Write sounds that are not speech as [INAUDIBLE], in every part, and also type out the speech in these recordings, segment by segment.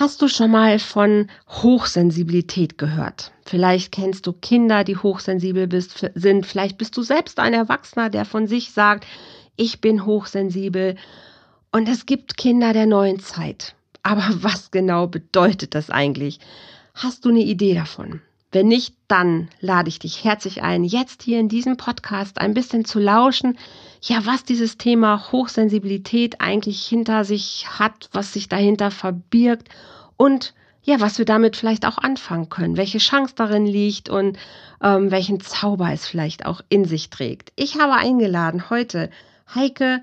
Hast du schon mal von Hochsensibilität gehört? Vielleicht kennst du Kinder, die hochsensibel bist, sind. Vielleicht bist du selbst ein Erwachsener, der von sich sagt, ich bin hochsensibel. Und es gibt Kinder der neuen Zeit. Aber [LAUGHS] was genau bedeutet das eigentlich? Hast du eine Idee davon? Wenn nicht, dann lade ich dich herzlich ein, jetzt hier in diesem Podcast ein bisschen zu lauschen, ja, was dieses Thema Hochsensibilität eigentlich hinter sich hat, was sich dahinter verbirgt und ja, was wir damit vielleicht auch anfangen können, welche Chance darin liegt und ähm, welchen Zauber es vielleicht auch in sich trägt. Ich habe eingeladen heute Heike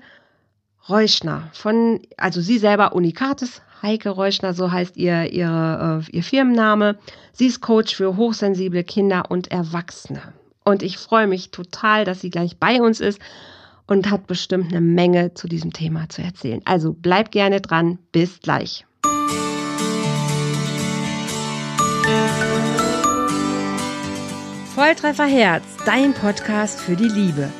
Reuschner von, also sie selber Unikates Heike Reuschner, so heißt ihr, ihre, äh, ihr Firmenname. Sie ist Coach für hochsensible Kinder und Erwachsene. Und ich freue mich total, dass sie gleich bei uns ist und hat bestimmt eine Menge zu diesem Thema zu erzählen. Also bleib gerne dran. Bis gleich. Volltreffer Herz, dein Podcast für die Liebe.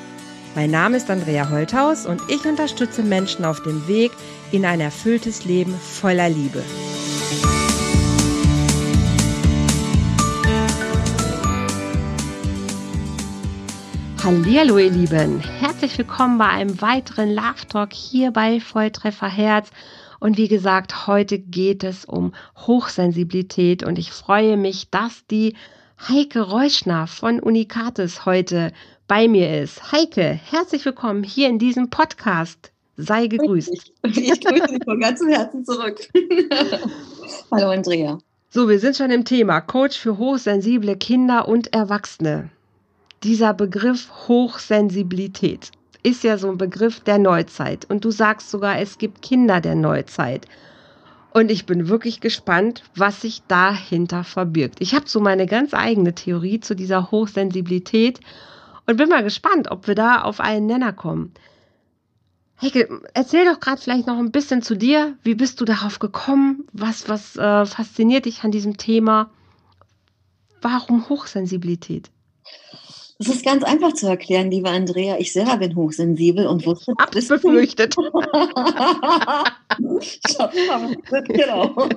Mein Name ist Andrea Holthaus und ich unterstütze Menschen auf dem Weg in ein erfülltes Leben voller Liebe. Hallo ihr Lieben, herzlich willkommen bei einem weiteren Love Talk hier bei Volltreffer Herz. Und wie gesagt, heute geht es um Hochsensibilität und ich freue mich, dass die Heike Reuschner von Unikatis heute bei mir ist. Heike, herzlich willkommen hier in diesem Podcast. Sei gegrüßt. Ich grüße dich von ganzem Herzen zurück. Hallo Andrea. So, wir sind schon im Thema. Coach für hochsensible Kinder und Erwachsene. Dieser Begriff Hochsensibilität ist ja so ein Begriff der Neuzeit. Und du sagst sogar, es gibt Kinder der Neuzeit. Und ich bin wirklich gespannt, was sich dahinter verbirgt. Ich habe so meine ganz eigene Theorie zu dieser Hochsensibilität und bin mal gespannt, ob wir da auf einen Nenner kommen. Heike, erzähl doch gerade vielleicht noch ein bisschen zu dir. Wie bist du darauf gekommen? Was, was äh, fasziniert dich an diesem Thema? Warum Hochsensibilität? Das ist ganz einfach zu erklären, liebe Andrea. Ich selber bin hochsensibel und wusste. Abbefürchtet. ich habe genau. [LAUGHS]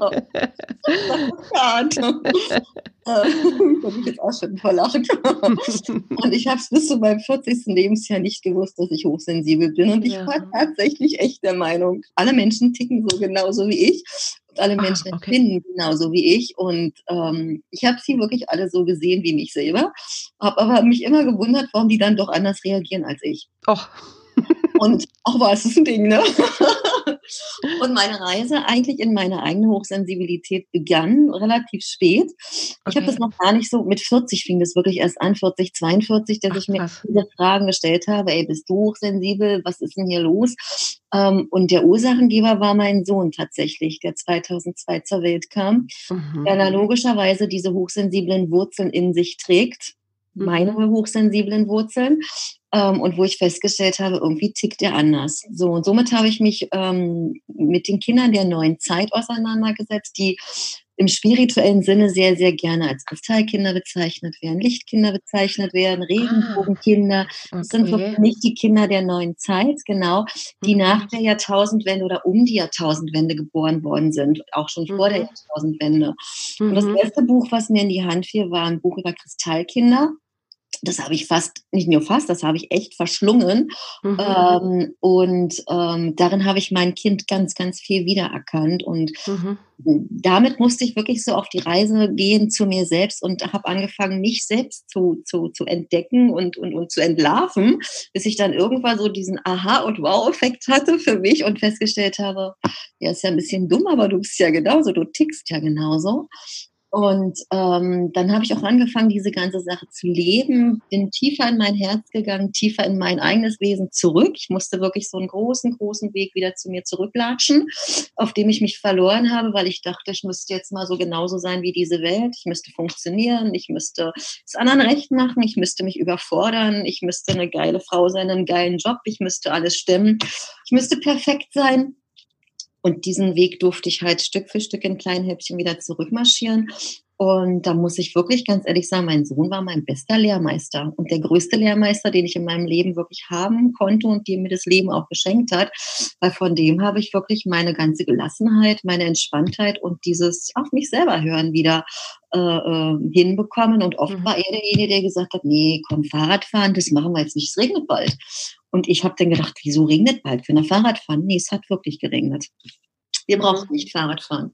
[LAUGHS] da bin ich jetzt auch schon verlacht. [LAUGHS] und ich habe es bis zu meinem 40. Lebensjahr nicht gewusst, dass ich hochsensibel bin. Und ich ja. war tatsächlich echt der Meinung, alle Menschen ticken so genauso wie ich. Und alle ah, Menschen okay. empfinden genauso wie ich. Und ähm, ich habe sie wirklich alle so gesehen wie mich selber. Habe aber mich immer gewundert, warum die dann doch anders reagieren als ich. Och. Und auch war es ein Ding, ne? [LAUGHS] Und meine Reise eigentlich in meine eigene Hochsensibilität begann relativ spät. Ich okay. habe das noch gar nicht so, mit 40 fing das wirklich erst an, 40, 42, dass Ach, ich mir viele Fragen gestellt habe, ey, bist du hochsensibel? Was ist denn hier los? Ähm, und der Ursachengeber war mein Sohn tatsächlich, der 2002 zur Welt kam, mhm. der logischerweise diese hochsensiblen Wurzeln in sich trägt meine mhm. hochsensiblen Wurzeln ähm, und wo ich festgestellt habe, irgendwie tickt er anders. So und somit habe ich mich ähm, mit den Kindern der neuen Zeit auseinandergesetzt, die im spirituellen Sinne sehr, sehr gerne als Kristallkinder bezeichnet werden, Lichtkinder bezeichnet werden, Regenbogenkinder. Ah, das sind für mich die Kinder der neuen Zeit, genau, die mhm. nach der Jahrtausendwende oder um die Jahrtausendwende geboren worden sind, auch schon vor der mhm. Jahrtausendwende. Und das mhm. erste Buch, was mir in die Hand fiel, war ein Buch über Kristallkinder das habe ich fast, nicht nur fast, das habe ich echt verschlungen. Mhm. Ähm, und ähm, darin habe ich mein Kind ganz, ganz viel wiedererkannt. Und mhm. damit musste ich wirklich so auf die Reise gehen zu mir selbst und habe angefangen, mich selbst zu, zu, zu entdecken und, und, und zu entlarven, bis ich dann irgendwann so diesen Aha- und Wow-Effekt hatte für mich und festgestellt habe, ja, ist ja ein bisschen dumm, aber du bist ja genauso, du tickst ja genauso. Und ähm, dann habe ich auch angefangen, diese ganze Sache zu leben, bin tiefer in mein Herz gegangen, tiefer in mein eigenes Wesen zurück. Ich musste wirklich so einen großen, großen Weg wieder zu mir zurücklatschen, auf dem ich mich verloren habe, weil ich dachte, ich müsste jetzt mal so genauso sein wie diese Welt. Ich müsste funktionieren, ich müsste es anderen recht machen, ich müsste mich überfordern, ich müsste eine geile Frau sein, einen geilen Job, ich müsste alles stimmen, ich müsste perfekt sein. Und diesen Weg durfte ich halt Stück für Stück in kleinen Häppchen wieder zurückmarschieren. Und da muss ich wirklich ganz ehrlich sagen, mein Sohn war mein bester Lehrmeister und der größte Lehrmeister, den ich in meinem Leben wirklich haben konnte und dem mir das Leben auch geschenkt hat. Weil von dem habe ich wirklich meine ganze Gelassenheit, meine Entspanntheit und dieses auf mich selber hören wieder äh, äh, hinbekommen. Und oft mhm. war er derjenige, der gesagt hat, nee, komm, Fahrradfahren, das machen wir jetzt nicht, es regnet bald. Und ich habe dann gedacht, wieso regnet bald? Für eine Fahrradfahren? Nee, es hat wirklich geregnet. Wir brauchen mhm. nicht Fahrradfahren.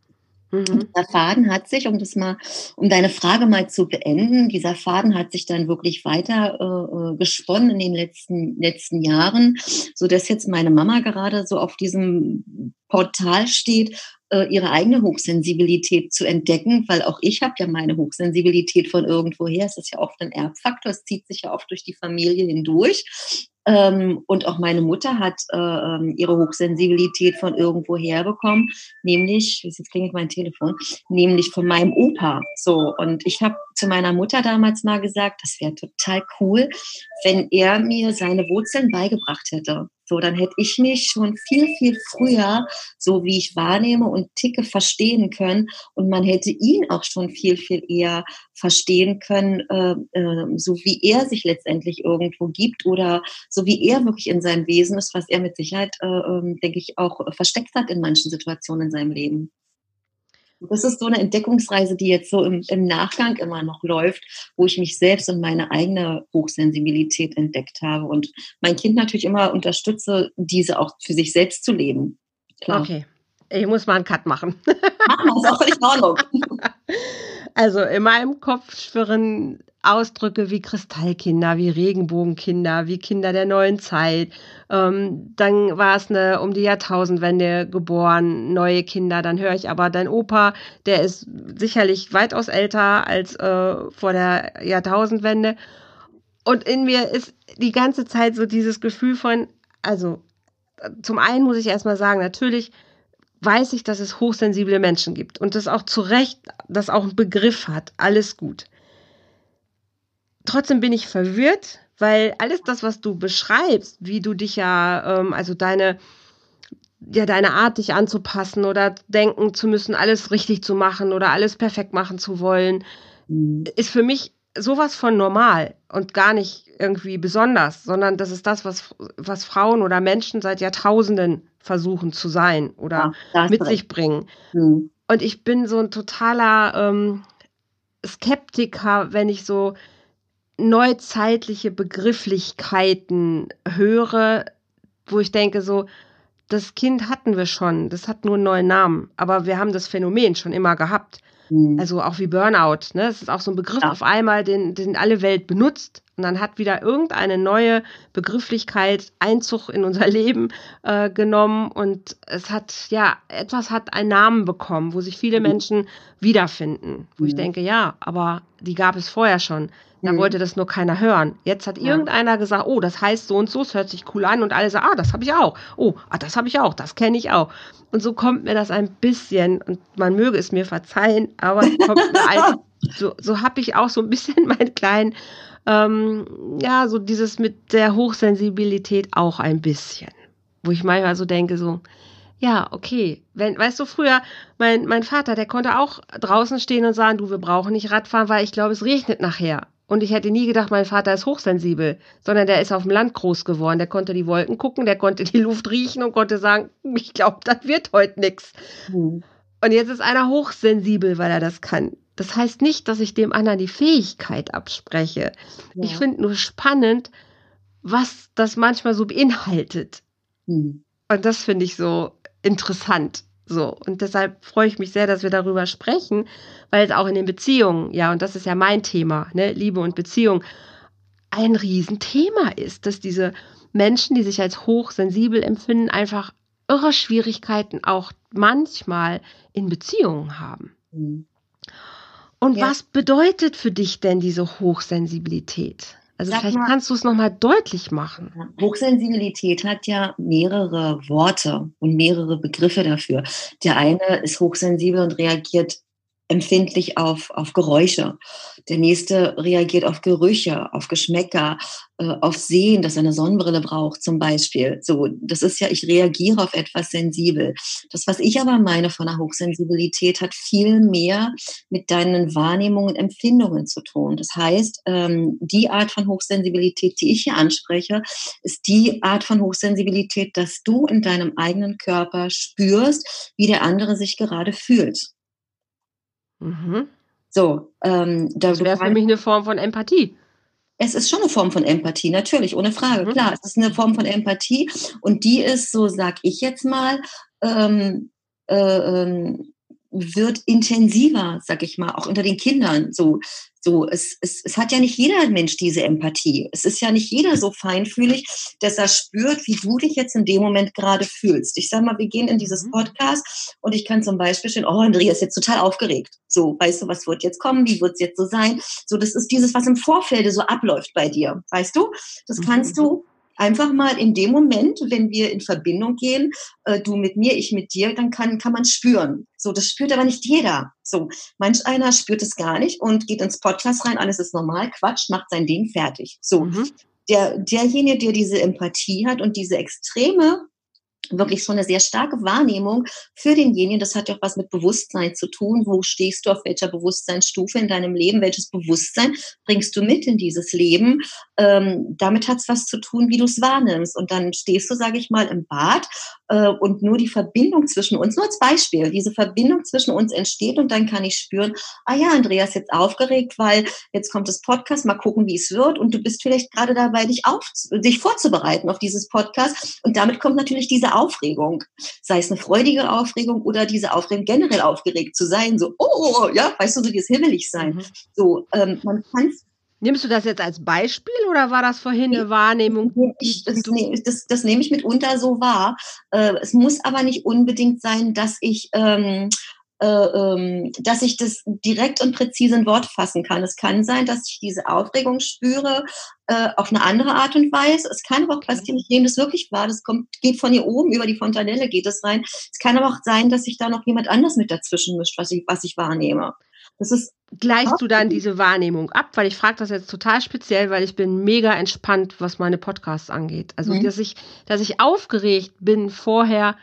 Mhm. Dieser Faden hat sich, um das mal, um deine Frage mal zu beenden, dieser Faden hat sich dann wirklich weiter äh, äh gesponnen in den letzten, letzten Jahren, so dass jetzt meine Mama gerade so auf diesem Portal steht, äh, ihre eigene Hochsensibilität zu entdecken, weil auch ich habe ja meine Hochsensibilität von irgendwoher. Es ist ja oft ein Erbfaktor, es zieht sich ja oft durch die Familie hindurch. Ähm, und auch meine Mutter hat äh, ähm, ihre Hochsensibilität von irgendwo herbekommen, nämlich, jetzt klingelt mein Telefon, nämlich von meinem Opa. So, und ich habe zu meiner Mutter damals mal gesagt, das wäre total cool, wenn er mir seine Wurzeln beigebracht hätte. So, dann hätte ich mich schon viel, viel früher, so wie ich wahrnehme und ticke, verstehen können. Und man hätte ihn auch schon viel, viel eher verstehen können, äh, äh, so wie er sich letztendlich irgendwo gibt oder so wie er wirklich in seinem Wesen ist, was er mit Sicherheit, äh, ähm, denke ich, auch versteckt hat in manchen Situationen in seinem Leben. Das ist so eine Entdeckungsreise, die jetzt so im, im, Nachgang immer noch läuft, wo ich mich selbst und meine eigene Hochsensibilität entdeckt habe und mein Kind natürlich immer unterstütze, diese auch für sich selbst zu leben. Klar. Okay. Ich muss mal einen Cut machen. Machen wir, ist auch völlig in Ordnung. [LAUGHS] Also in meinem Kopf schwirren Ausdrücke wie Kristallkinder, wie Regenbogenkinder, wie Kinder der neuen Zeit. Ähm, dann war es eine um die Jahrtausendwende geboren, neue Kinder. Dann höre ich aber dein Opa, der ist sicherlich weitaus älter als äh, vor der Jahrtausendwende. Und in mir ist die ganze Zeit so dieses Gefühl von, also zum einen muss ich erstmal sagen, natürlich weiß ich, dass es hochsensible Menschen gibt und das auch zu Recht, das auch einen Begriff hat. Alles gut. Trotzdem bin ich verwirrt, weil alles das, was du beschreibst, wie du dich ja, ähm, also deine, ja, deine Art, dich anzupassen oder denken zu müssen, alles richtig zu machen oder alles perfekt machen zu wollen, mhm. ist für mich sowas von normal und gar nicht irgendwie besonders, sondern das ist das, was, was Frauen oder Menschen seit Jahrtausenden versuchen zu sein oder ja, mit sich bringen. Mhm. Und ich bin so ein totaler ähm, Skeptiker, wenn ich so neuzeitliche Begrifflichkeiten höre, wo ich denke, so, das Kind hatten wir schon, das hat nur einen neuen Namen, aber wir haben das Phänomen schon immer gehabt. Mhm. Also auch wie Burnout, ne? Das ist auch so ein Begriff ja. auf einmal, den, den alle Welt benutzt. Und dann hat wieder irgendeine neue Begrifflichkeit Einzug in unser [LAUGHS] Leben äh, genommen und es hat, ja, etwas hat einen Namen bekommen, wo sich viele mhm. Menschen wiederfinden. Wo mhm. ich denke, ja, aber die gab es vorher schon. Da mhm. wollte das nur keiner hören. Jetzt hat ja. irgendeiner gesagt, oh, das heißt so und so, es hört sich cool an und alle sagen, ah, das habe ich auch. Oh, ah, das habe ich auch, das kenne ich auch. Und so kommt mir das ein bisschen, und man möge es mir verzeihen, aber kommt mir ein, [LAUGHS] so, so habe ich auch so ein bisschen [LAUGHS] meinen kleinen, ähm, ja, so dieses mit der Hochsensibilität auch ein bisschen. Wo ich manchmal so denke, so, ja, okay. Wenn, weißt du, früher, mein, mein Vater, der konnte auch draußen stehen und sagen, du, wir brauchen nicht Radfahren, weil ich glaube, es regnet nachher. Und ich hätte nie gedacht, mein Vater ist hochsensibel, sondern der ist auf dem Land groß geworden. Der konnte die Wolken gucken, der konnte die Luft riechen und konnte sagen, ich glaube, das wird heute nichts. Mhm. Und jetzt ist einer hochsensibel, weil er das kann. Das heißt nicht, dass ich dem anderen die Fähigkeit abspreche. Ja. Ich finde nur spannend, was das manchmal so beinhaltet. Mhm. Und das finde ich so interessant. So, und deshalb freue ich mich sehr, dass wir darüber sprechen, weil es auch in den Beziehungen, ja, und das ist ja mein Thema, ne, Liebe und Beziehung, ein Riesenthema ist, dass diese Menschen, die sich als hochsensibel empfinden, einfach irre Schwierigkeiten auch manchmal in Beziehungen haben. Mhm. Und ja. was bedeutet für dich denn diese Hochsensibilität? Also Sag vielleicht mal, kannst du es nochmal deutlich machen. Hochsensibilität hat ja mehrere Worte und mehrere Begriffe dafür. Der eine ist hochsensibel und reagiert empfindlich auf, auf Geräusche. Der nächste reagiert auf Gerüche, auf Geschmäcker, äh, auf Sehen, dass er eine Sonnenbrille braucht zum Beispiel. So, das ist ja, ich reagiere auf etwas sensibel. Das, was ich aber meine von der Hochsensibilität, hat viel mehr mit deinen Wahrnehmungen und Empfindungen zu tun. Das heißt, ähm, die Art von Hochsensibilität, die ich hier anspreche, ist die Art von Hochsensibilität, dass du in deinem eigenen Körper spürst, wie der andere sich gerade fühlt. Mhm. So, ähm, da das wäre für mich eine Form von Empathie. Es ist schon eine Form von Empathie, natürlich, ohne Frage. Mhm. Klar, es ist eine Form von Empathie und die ist, so sag ich jetzt mal, ähm, äh, ähm, wird intensiver, sag ich mal, auch unter den Kindern. So, so, es, es, es hat ja nicht jeder Mensch diese Empathie. Es ist ja nicht jeder so feinfühlig, dass er spürt, wie du dich jetzt in dem Moment gerade fühlst. Ich sag mal, wir gehen in dieses mhm. Podcast und ich kann zum Beispiel stehen, oh, Andrea ist jetzt total aufgeregt. So, weißt du, was wird jetzt kommen? Wie wird es jetzt so sein? So, das ist dieses, was im Vorfeld so abläuft bei dir. Weißt du? Das kannst mhm. du einfach mal in dem Moment, wenn wir in Verbindung gehen, äh, du mit mir, ich mit dir, dann kann, kann man spüren. So, das spürt aber nicht jeder. So, manch einer spürt es gar nicht und geht ins Podcast rein, alles ist normal, quatscht, macht sein Ding fertig. So, mhm. der, derjenige, der diese Empathie hat und diese extreme wirklich schon eine sehr starke Wahrnehmung für denjenigen. Das hat ja auch was mit Bewusstsein zu tun. Wo stehst du auf welcher Bewusstseinsstufe in deinem Leben? Welches Bewusstsein bringst du mit in dieses Leben? Ähm, damit hat es was zu tun, wie du es wahrnimmst. Und dann stehst du, sage ich mal, im Bad und nur die Verbindung zwischen uns, nur als Beispiel, diese Verbindung zwischen uns entsteht und dann kann ich spüren, ah ja, Andreas jetzt aufgeregt, weil jetzt kommt das Podcast, mal gucken, wie es wird. Und du bist vielleicht gerade dabei, dich, auf, dich vorzubereiten auf dieses Podcast. Und damit kommt natürlich diese Aufregung, sei es eine freudige Aufregung oder diese Aufregung generell aufgeregt zu sein, so, oh, ja, weißt du, so dieses himmelig sein. Mhm. So, ähm, man kann Nimmst du das jetzt als Beispiel oder war das vorhin eine Wahrnehmung? Ich, das, das, das, nehme ich mitunter so wahr. Äh, es muss aber nicht unbedingt sein, dass ich ähm, äh, ähm, dass ich das direkt und präzise in Wort fassen kann. Es kann sein, dass ich diese Aufregung spüre äh, auf eine andere Art und Weise. Es kann aber auch passieren, ich nehme das wirklich wahr, das kommt, geht von hier oben über die Fontanelle, geht das rein. Es kann aber auch sein, dass sich da noch jemand anders mit dazwischen mischt, was ich, was ich wahrnehme. Das ist Gleichst du dann diese Wahrnehmung ab? Weil ich frage das jetzt total speziell, weil ich bin mega entspannt, was meine Podcasts angeht. Also, mhm. dass ich, dass ich aufgeregt bin vorher,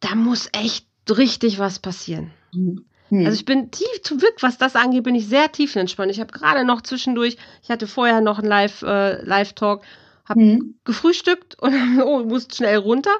da muss echt richtig was passieren. Mhm. Also ich bin tief zu Glück, was das angeht, bin ich sehr tiefenentspannt. Ich habe gerade noch zwischendurch, ich hatte vorher noch einen Live, äh, Live-Talk, habe mhm. gefrühstückt und [LAUGHS] oh, musste schnell runter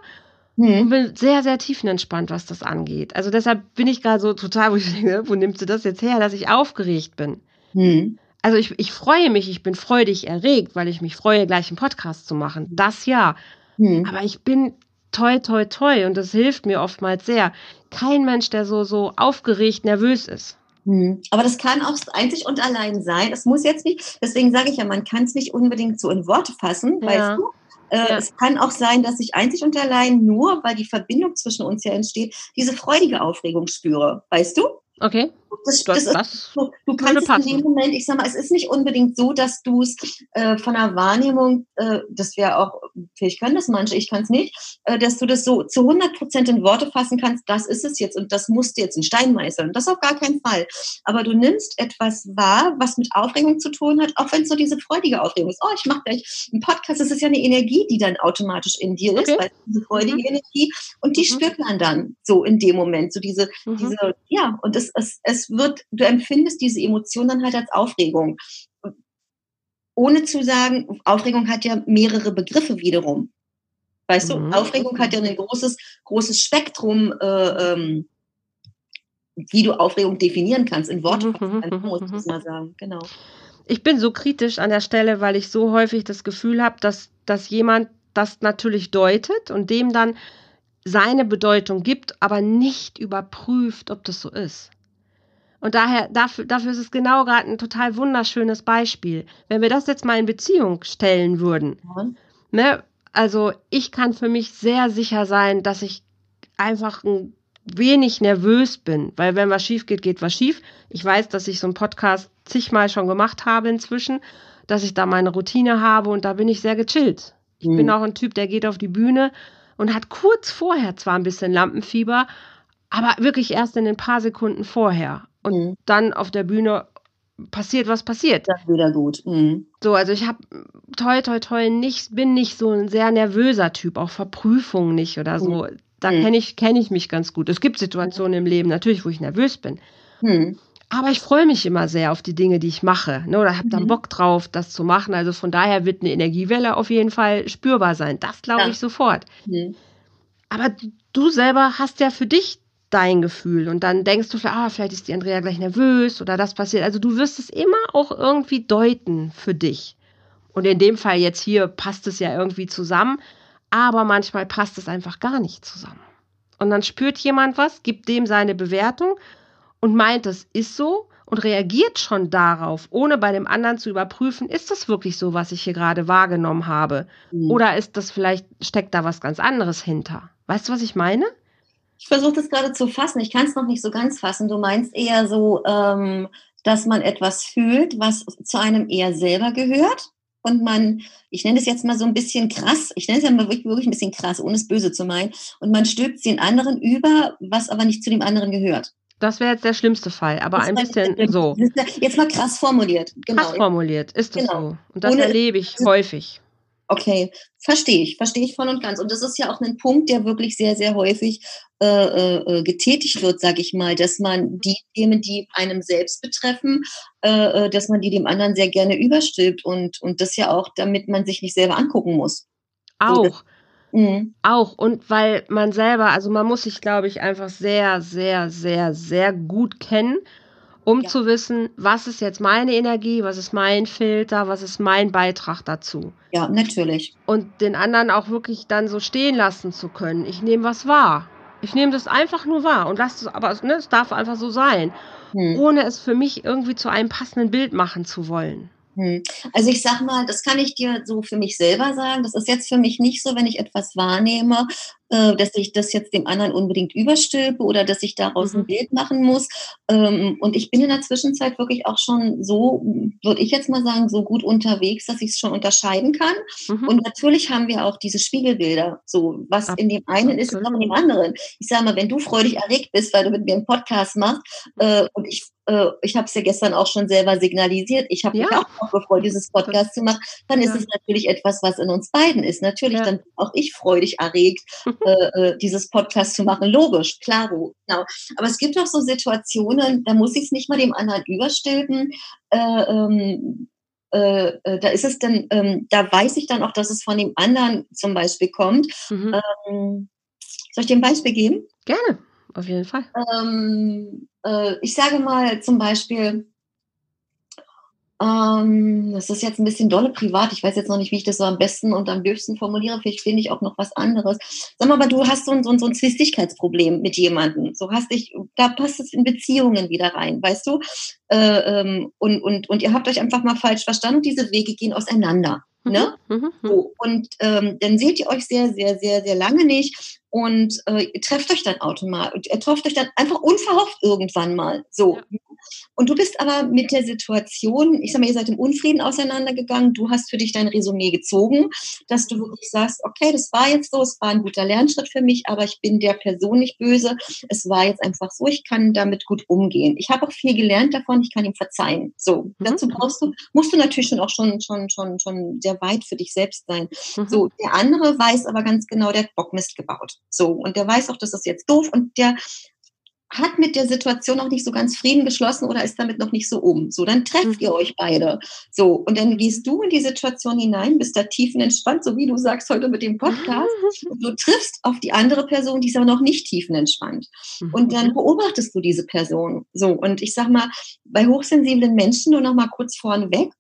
mhm. und bin sehr, sehr tiefenentspannt, was das angeht. Also deshalb bin ich gerade so total, wo ich [LAUGHS] denke, wo nimmst du das jetzt her, dass ich aufgeregt bin? Mhm. Also ich, ich freue mich, ich bin freudig erregt, weil ich mich freue, gleich einen Podcast zu machen. Das ja. Mhm. Aber ich bin toi, toi, toi, und das hilft mir oftmals sehr. Kein Mensch, der so, so aufgeregt, nervös ist. Hm. Aber das kann auch einzig und allein sein. Es muss jetzt nicht, deswegen sage ich ja, man kann es nicht unbedingt so in Worte fassen, ja. weißt du? Äh, ja. Es kann auch sein, dass ich einzig und allein nur, weil die Verbindung zwischen uns ja entsteht, diese freudige Aufregung spüre, weißt du? Okay. Das, das, das ist, du, du kannst es in dem Moment, ich sag mal, es ist nicht unbedingt so, dass du es äh, von der Wahrnehmung, äh, das wäre auch, vielleicht können das manche, ich kann es nicht, äh, dass du das so zu 100 Prozent in Worte fassen kannst, das ist es jetzt und das musst du jetzt in Stein meißeln. Das auf gar keinen Fall. Aber du nimmst etwas wahr, was mit Aufregung zu tun hat, auch wenn es so diese freudige Aufregung ist. Oh, ich mache gleich einen Podcast, das ist ja eine Energie, die dann automatisch in dir okay. ist, weil diese freudige mhm. Energie und die mhm. spürt man dann so in dem Moment, so diese, mhm. diese, ja, und es, es, es wird, du empfindest diese Emotion dann halt als Aufregung. Ohne zu sagen, Aufregung hat ja mehrere Begriffe wiederum. Weißt mhm. du, Aufregung hat ja ein großes, großes Spektrum, äh, ähm, wie du Aufregung definieren kannst, in Worten, mhm, mhm, muss ich mal sagen, genau. Ich bin so kritisch an der Stelle, weil ich so häufig das Gefühl habe, dass, dass jemand das natürlich deutet und dem dann seine Bedeutung gibt, aber nicht überprüft, ob das so ist. Und daher, dafür, dafür ist es genau gerade ein total wunderschönes Beispiel. Wenn wir das jetzt mal in Beziehung stellen würden, ja. ne, also ich kann für mich sehr sicher sein, dass ich einfach ein wenig nervös bin, weil wenn was schief geht, geht was schief. Ich weiß, dass ich so einen Podcast zigmal schon gemacht habe inzwischen, dass ich da meine Routine habe und da bin ich sehr gechillt. Ich mhm. bin auch ein Typ, der geht auf die Bühne und hat kurz vorher zwar ein bisschen Lampenfieber, aber wirklich erst in ein paar Sekunden vorher. Und mhm. dann auf der Bühne passiert, was passiert. Das wieder gut. Mhm. So, also ich habe toi, toi, toi, nicht, bin nicht so ein sehr nervöser Typ, auch Verprüfung nicht oder so. Mhm. Da mhm. kenne ich, kenn ich mich ganz gut. Es gibt Situationen im Leben natürlich, wo ich nervös bin. Mhm. Aber ich freue mich immer sehr auf die Dinge, die ich mache. Ne, oder habe dann mhm. Bock drauf, das zu machen. Also von daher wird eine Energiewelle auf jeden Fall spürbar sein. Das glaube ja. ich sofort. Mhm. Aber du selber hast ja für dich dein Gefühl. Und dann denkst du, ah, vielleicht ist die Andrea gleich nervös oder das passiert. Also du wirst es immer auch irgendwie deuten für dich. Und in dem Fall jetzt hier passt es ja irgendwie zusammen, aber manchmal passt es einfach gar nicht zusammen. Und dann spürt jemand was, gibt dem seine Bewertung und meint, das ist so und reagiert schon darauf, ohne bei dem anderen zu überprüfen, ist das wirklich so, was ich hier gerade wahrgenommen habe? Mhm. Oder ist das vielleicht, steckt da was ganz anderes hinter? Weißt du, was ich meine? Ich versuche das gerade zu fassen. Ich kann es noch nicht so ganz fassen. Du meinst eher so, ähm, dass man etwas fühlt, was zu einem eher selber gehört. Und man, ich nenne es jetzt mal so ein bisschen krass, ich nenne es ja mal wirklich, wirklich ein bisschen krass, ohne es böse zu meinen. Und man stülpt den anderen über, was aber nicht zu dem anderen gehört. Das wäre jetzt der schlimmste Fall, aber das ein bisschen so. Jetzt mal krass formuliert. Genau. Krass formuliert, ist das genau. so. Und das Ohne, erlebe ich häufig. Okay, verstehe ich, verstehe ich voll und ganz. Und das ist ja auch ein Punkt, der wirklich sehr, sehr häufig äh, äh, getätigt wird, sage ich mal, dass man die Themen, die einem selbst betreffen, äh, äh, dass man die dem anderen sehr gerne überstülpt und, und das ja auch, damit man sich nicht selber angucken muss. Auch. Mhm. Auch und weil man selber, also man muss sich, glaube ich, einfach sehr, sehr, sehr, sehr gut kennen, um ja. zu wissen, was ist jetzt meine Energie, was ist mein Filter, was ist mein Beitrag dazu. Ja, natürlich. Und den anderen auch wirklich dann so stehen lassen zu können. Ich nehme was wahr. Ich nehme das einfach nur wahr und lasse es, aber ne, es darf einfach so sein, hm. ohne es für mich irgendwie zu einem passenden Bild machen zu wollen. Hm. Also ich sag mal, das kann ich dir so für mich selber sagen. Das ist jetzt für mich nicht so, wenn ich etwas wahrnehme, äh, dass ich das jetzt dem anderen unbedingt überstülpe oder dass ich daraus mhm. ein Bild machen muss. Ähm, und ich bin in der Zwischenzeit wirklich auch schon so, würde ich jetzt mal sagen, so gut unterwegs, dass ich es schon unterscheiden kann. Mhm. Und natürlich haben wir auch diese Spiegelbilder. So, was Ab in dem einen ist, ist in dem anderen. Ich sage mal, wenn du freudig erregt bist, weil du mit mir einen Podcast machst äh, und ich äh, ich habe es ja gestern auch schon selber signalisiert, ich habe ja. mich auch gefreut, dieses Podcast zu machen, dann ist ja. es natürlich etwas, was in uns beiden ist. Natürlich ja. dann auch ich freudig erregt, [LAUGHS] äh, äh, dieses Podcast zu machen. Logisch, klaro. Genau. Aber es gibt auch so Situationen, da muss ich es nicht mal dem anderen überstülpen. Äh, ähm, äh, äh, da ist es dann, ähm, da weiß ich dann auch, dass es von dem anderen zum Beispiel kommt. Mhm. Ähm, soll ich dir ein Beispiel geben? Gerne, auf jeden Fall. Ähm, äh, ich sage mal zum Beispiel, ähm, das ist jetzt ein bisschen dolle privat. Ich weiß jetzt noch nicht, wie ich das so am besten und am höchsten formuliere. Vielleicht finde ich auch noch was anderes. Sag mal, aber du hast so ein, so ein, so ein Zwistigkeitsproblem mit jemandem. So hast dich, da passt es in Beziehungen wieder rein, weißt du? Äh, ähm, und, und, und ihr habt euch einfach mal falsch verstanden. Diese Wege gehen auseinander. Ne? Mhm, mhm. So, und ähm, dann seht ihr euch sehr, sehr, sehr, sehr lange nicht und äh, ihr trefft euch dann automatisch, ihr trefft euch dann einfach unverhofft irgendwann mal. So. Ja. Und du bist aber mit der Situation, ich sag mal, ihr seid im Unfrieden auseinandergegangen, du hast für dich dein Resümee gezogen, dass du wirklich sagst, okay, das war jetzt so, es war ein guter Lernschritt für mich, aber ich bin der Person nicht böse. Es war jetzt einfach so, ich kann damit gut umgehen. Ich habe auch viel gelernt davon, ich kann ihm verzeihen. So, mhm. dazu brauchst du, musst du natürlich schon auch schon, schon, schon, schon sehr weit für dich selbst sein. Mhm. So, der andere weiß aber ganz genau, der hat Bockmist gebaut. So, und der weiß auch, das ist jetzt doof und der hat mit der Situation noch nicht so ganz Frieden geschlossen oder ist damit noch nicht so um. So, dann trefft ihr mhm. euch beide. So, und dann gehst du in die Situation hinein, bist da tiefenentspannt, so wie du sagst heute mit dem Podcast. Mhm. Und du triffst auf die andere Person, die ist aber noch nicht tiefenentspannt. Und dann mhm. beobachtest du diese Person. So, und ich sag mal, bei hochsensiblen Menschen nur noch mal kurz vorneweg,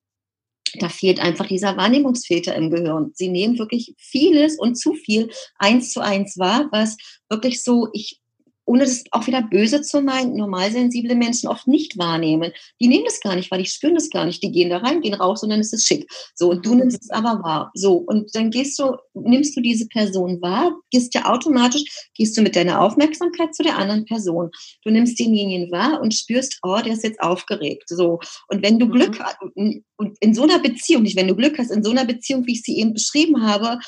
da fehlt einfach dieser Wahrnehmungsfilter im Gehirn. Sie nehmen wirklich vieles und zu viel eins zu eins wahr, was wirklich so, ich ohne das auch wieder böse zu meinen, normalsensible Menschen oft nicht wahrnehmen. Die nehmen das gar nicht, weil die spüren das gar nicht. Die gehen da rein, gehen raus und dann ist es schick. So, und du nimmst es aber wahr. So, und dann gehst du, nimmst du diese Person wahr, gehst ja automatisch, gehst du mit deiner Aufmerksamkeit zu der anderen Person. Du nimmst denjenigen wahr und spürst, oh, der ist jetzt aufgeregt. So, und wenn du mhm. Glück hast, und in so einer Beziehung, nicht wenn du Glück hast, in so einer Beziehung, wie ich sie eben beschrieben habe,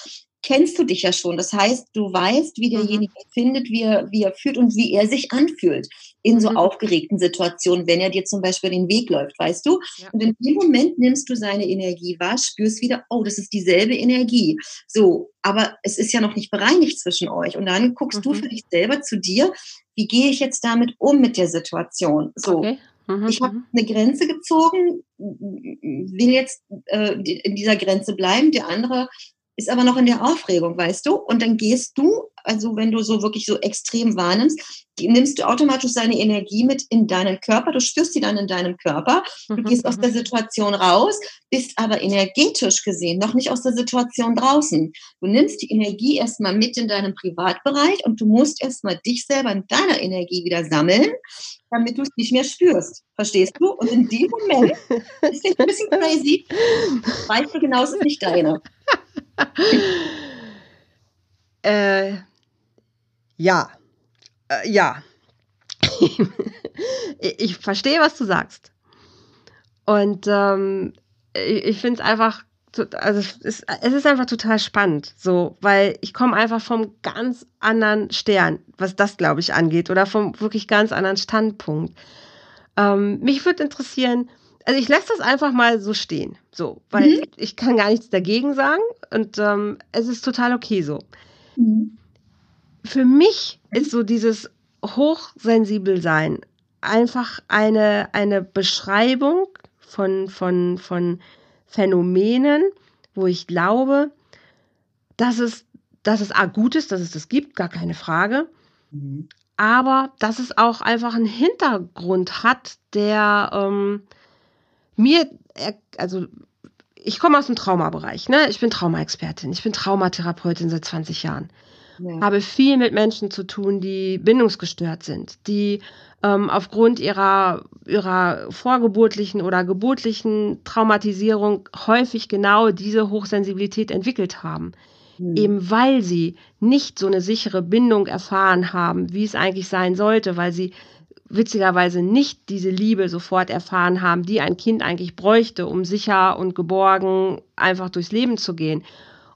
kennst du dich ja schon. Das heißt, du weißt, wie mhm. derjenige mhm. findet, wie er, wie er fühlt und wie er sich anfühlt in so mhm. aufgeregten Situationen, wenn er dir zum Beispiel den Weg läuft, weißt du? Ja. Und in dem Moment nimmst du seine Energie wahr, spürst wieder, oh, das ist dieselbe Energie. So, aber es ist ja noch nicht bereinigt zwischen euch. Und dann guckst mhm. du für dich selber zu dir, wie gehe ich jetzt damit um mit der Situation? So. Okay. Mhm, ich habe mhm. eine Grenze gezogen, will jetzt äh, in dieser Grenze bleiben. Der andere ist aber noch in der Aufregung, weißt du? Und dann gehst du, also wenn du so wirklich so extrem wahrnimmst, nimmst du automatisch seine Energie mit in deinen Körper, du spürst sie dann in deinem Körper, du mhm, gehst aus der Situation raus, bist aber energetisch gesehen noch nicht aus der Situation draußen. Du nimmst die Energie erstmal mit in deinen Privatbereich und du musst erstmal dich selber in deiner Energie wieder sammeln, damit du es nicht mehr spürst. Verstehst du? Und in dem Moment [LAUGHS] ist es ein bisschen crazy, weißt du genau, es ist nicht deine. [LAUGHS] äh, ja. Äh, ja. [LAUGHS] ich verstehe, was du sagst. Und ähm, ich, ich finde es einfach, also es ist, es ist einfach total spannend, so, weil ich komme einfach vom ganz anderen Stern, was das, glaube ich, angeht, oder vom wirklich ganz anderen Standpunkt. Ähm, mich würde interessieren, also ich lasse das einfach mal so stehen, so, weil mhm. ich kann gar nichts dagegen sagen und ähm, es ist total okay so. Mhm. Für mich ist so dieses hochsensibel sein einfach eine, eine Beschreibung von, von, von Phänomenen, wo ich glaube, dass es, dass es A, gut ist, dass es das gibt, gar keine Frage. Mhm. Aber dass es auch einfach einen Hintergrund hat, der ähm, mir, also ich komme aus dem Traumabereich, ne? Ich bin Traumaexpertin, ich bin Traumatherapeutin seit 20 Jahren. Ja. Habe viel mit Menschen zu tun, die bindungsgestört sind, die ähm, aufgrund ihrer, ihrer vorgeburtlichen oder geburtlichen Traumatisierung häufig genau diese Hochsensibilität entwickelt haben. Mhm. Eben weil sie nicht so eine sichere Bindung erfahren haben, wie es eigentlich sein sollte, weil sie witzigerweise nicht diese Liebe sofort erfahren haben, die ein Kind eigentlich bräuchte, um sicher und geborgen einfach durchs Leben zu gehen.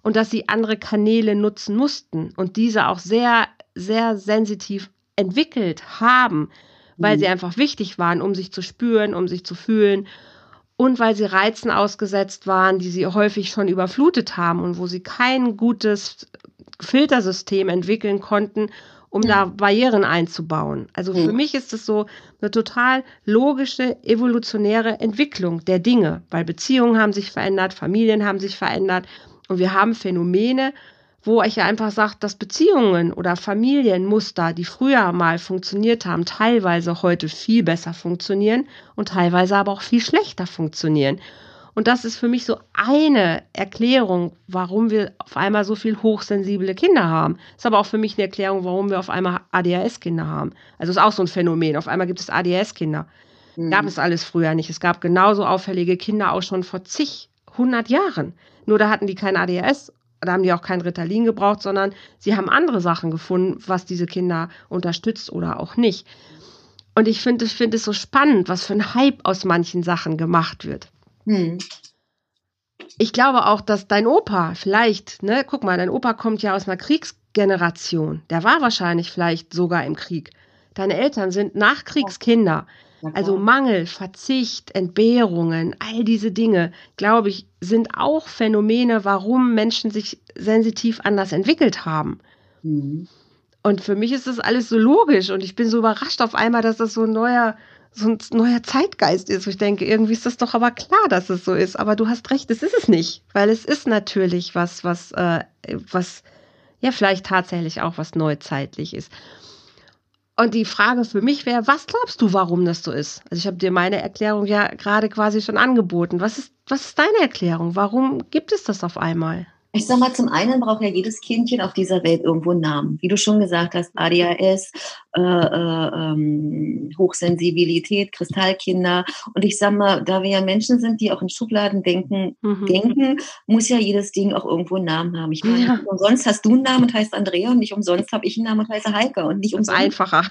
Und dass sie andere Kanäle nutzen mussten und diese auch sehr, sehr sensitiv entwickelt haben, weil mhm. sie einfach wichtig waren, um sich zu spüren, um sich zu fühlen und weil sie Reizen ausgesetzt waren, die sie häufig schon überflutet haben und wo sie kein gutes Filtersystem entwickeln konnten, um da Barrieren einzubauen. Also für mich ist es so eine total logische, evolutionäre Entwicklung der Dinge, weil Beziehungen haben sich verändert, Familien haben sich verändert und wir haben Phänomene, wo ich ja einfach sage, dass Beziehungen oder Familienmuster, die früher mal funktioniert haben, teilweise heute viel besser funktionieren und teilweise aber auch viel schlechter funktionieren. Und das ist für mich so eine Erklärung, warum wir auf einmal so viel hochsensible Kinder haben. Ist aber auch für mich eine Erklärung, warum wir auf einmal ADHS-Kinder haben. Also ist auch so ein Phänomen. Auf einmal gibt es ADHS-Kinder. Mhm. Gab es alles früher nicht. Es gab genauso auffällige Kinder auch schon vor zig, hundert Jahren. Nur da hatten die kein ADHS da haben die auch kein Ritalin gebraucht, sondern sie haben andere Sachen gefunden, was diese Kinder unterstützt oder auch nicht. Und ich finde ich finde es so spannend, was für ein Hype aus manchen Sachen gemacht wird. Hm. Ich glaube auch, dass dein Opa vielleicht, ne, guck mal, dein Opa kommt ja aus einer Kriegsgeneration. Der war wahrscheinlich vielleicht sogar im Krieg. Deine Eltern sind Nachkriegskinder. Also Mangel, Verzicht, Entbehrungen, all diese Dinge, glaube ich, sind auch Phänomene, warum Menschen sich sensitiv anders entwickelt haben. Mhm. Und für mich ist das alles so logisch und ich bin so überrascht auf einmal, dass das so ein neuer so ein neuer Zeitgeist ist. ich denke, irgendwie ist das doch aber klar, dass es so ist. Aber du hast recht, es ist es nicht, weil es ist natürlich was, was, äh, was ja vielleicht tatsächlich auch was neuzeitlich ist. Und die Frage für mich wäre, was glaubst du, warum das so ist? Also ich habe dir meine Erklärung ja gerade quasi schon angeboten. Was ist, was ist deine Erklärung? Warum gibt es das auf einmal? Ich sag mal, zum einen braucht ja jedes Kindchen auf dieser Welt irgendwo einen Namen. Wie du schon gesagt hast, ADHS, äh, äh, ähm, Hochsensibilität, Kristallkinder. Und ich sag mal, da wir ja Menschen sind, die auch in Schubladen denken, mhm. denken, muss ja jedes Ding auch irgendwo einen Namen haben. Ich meine, ja. umsonst hast du einen Namen und heißt Andrea und nicht umsonst habe ich einen Namen und heiße Heike. Und nicht umsonst. Einfacher.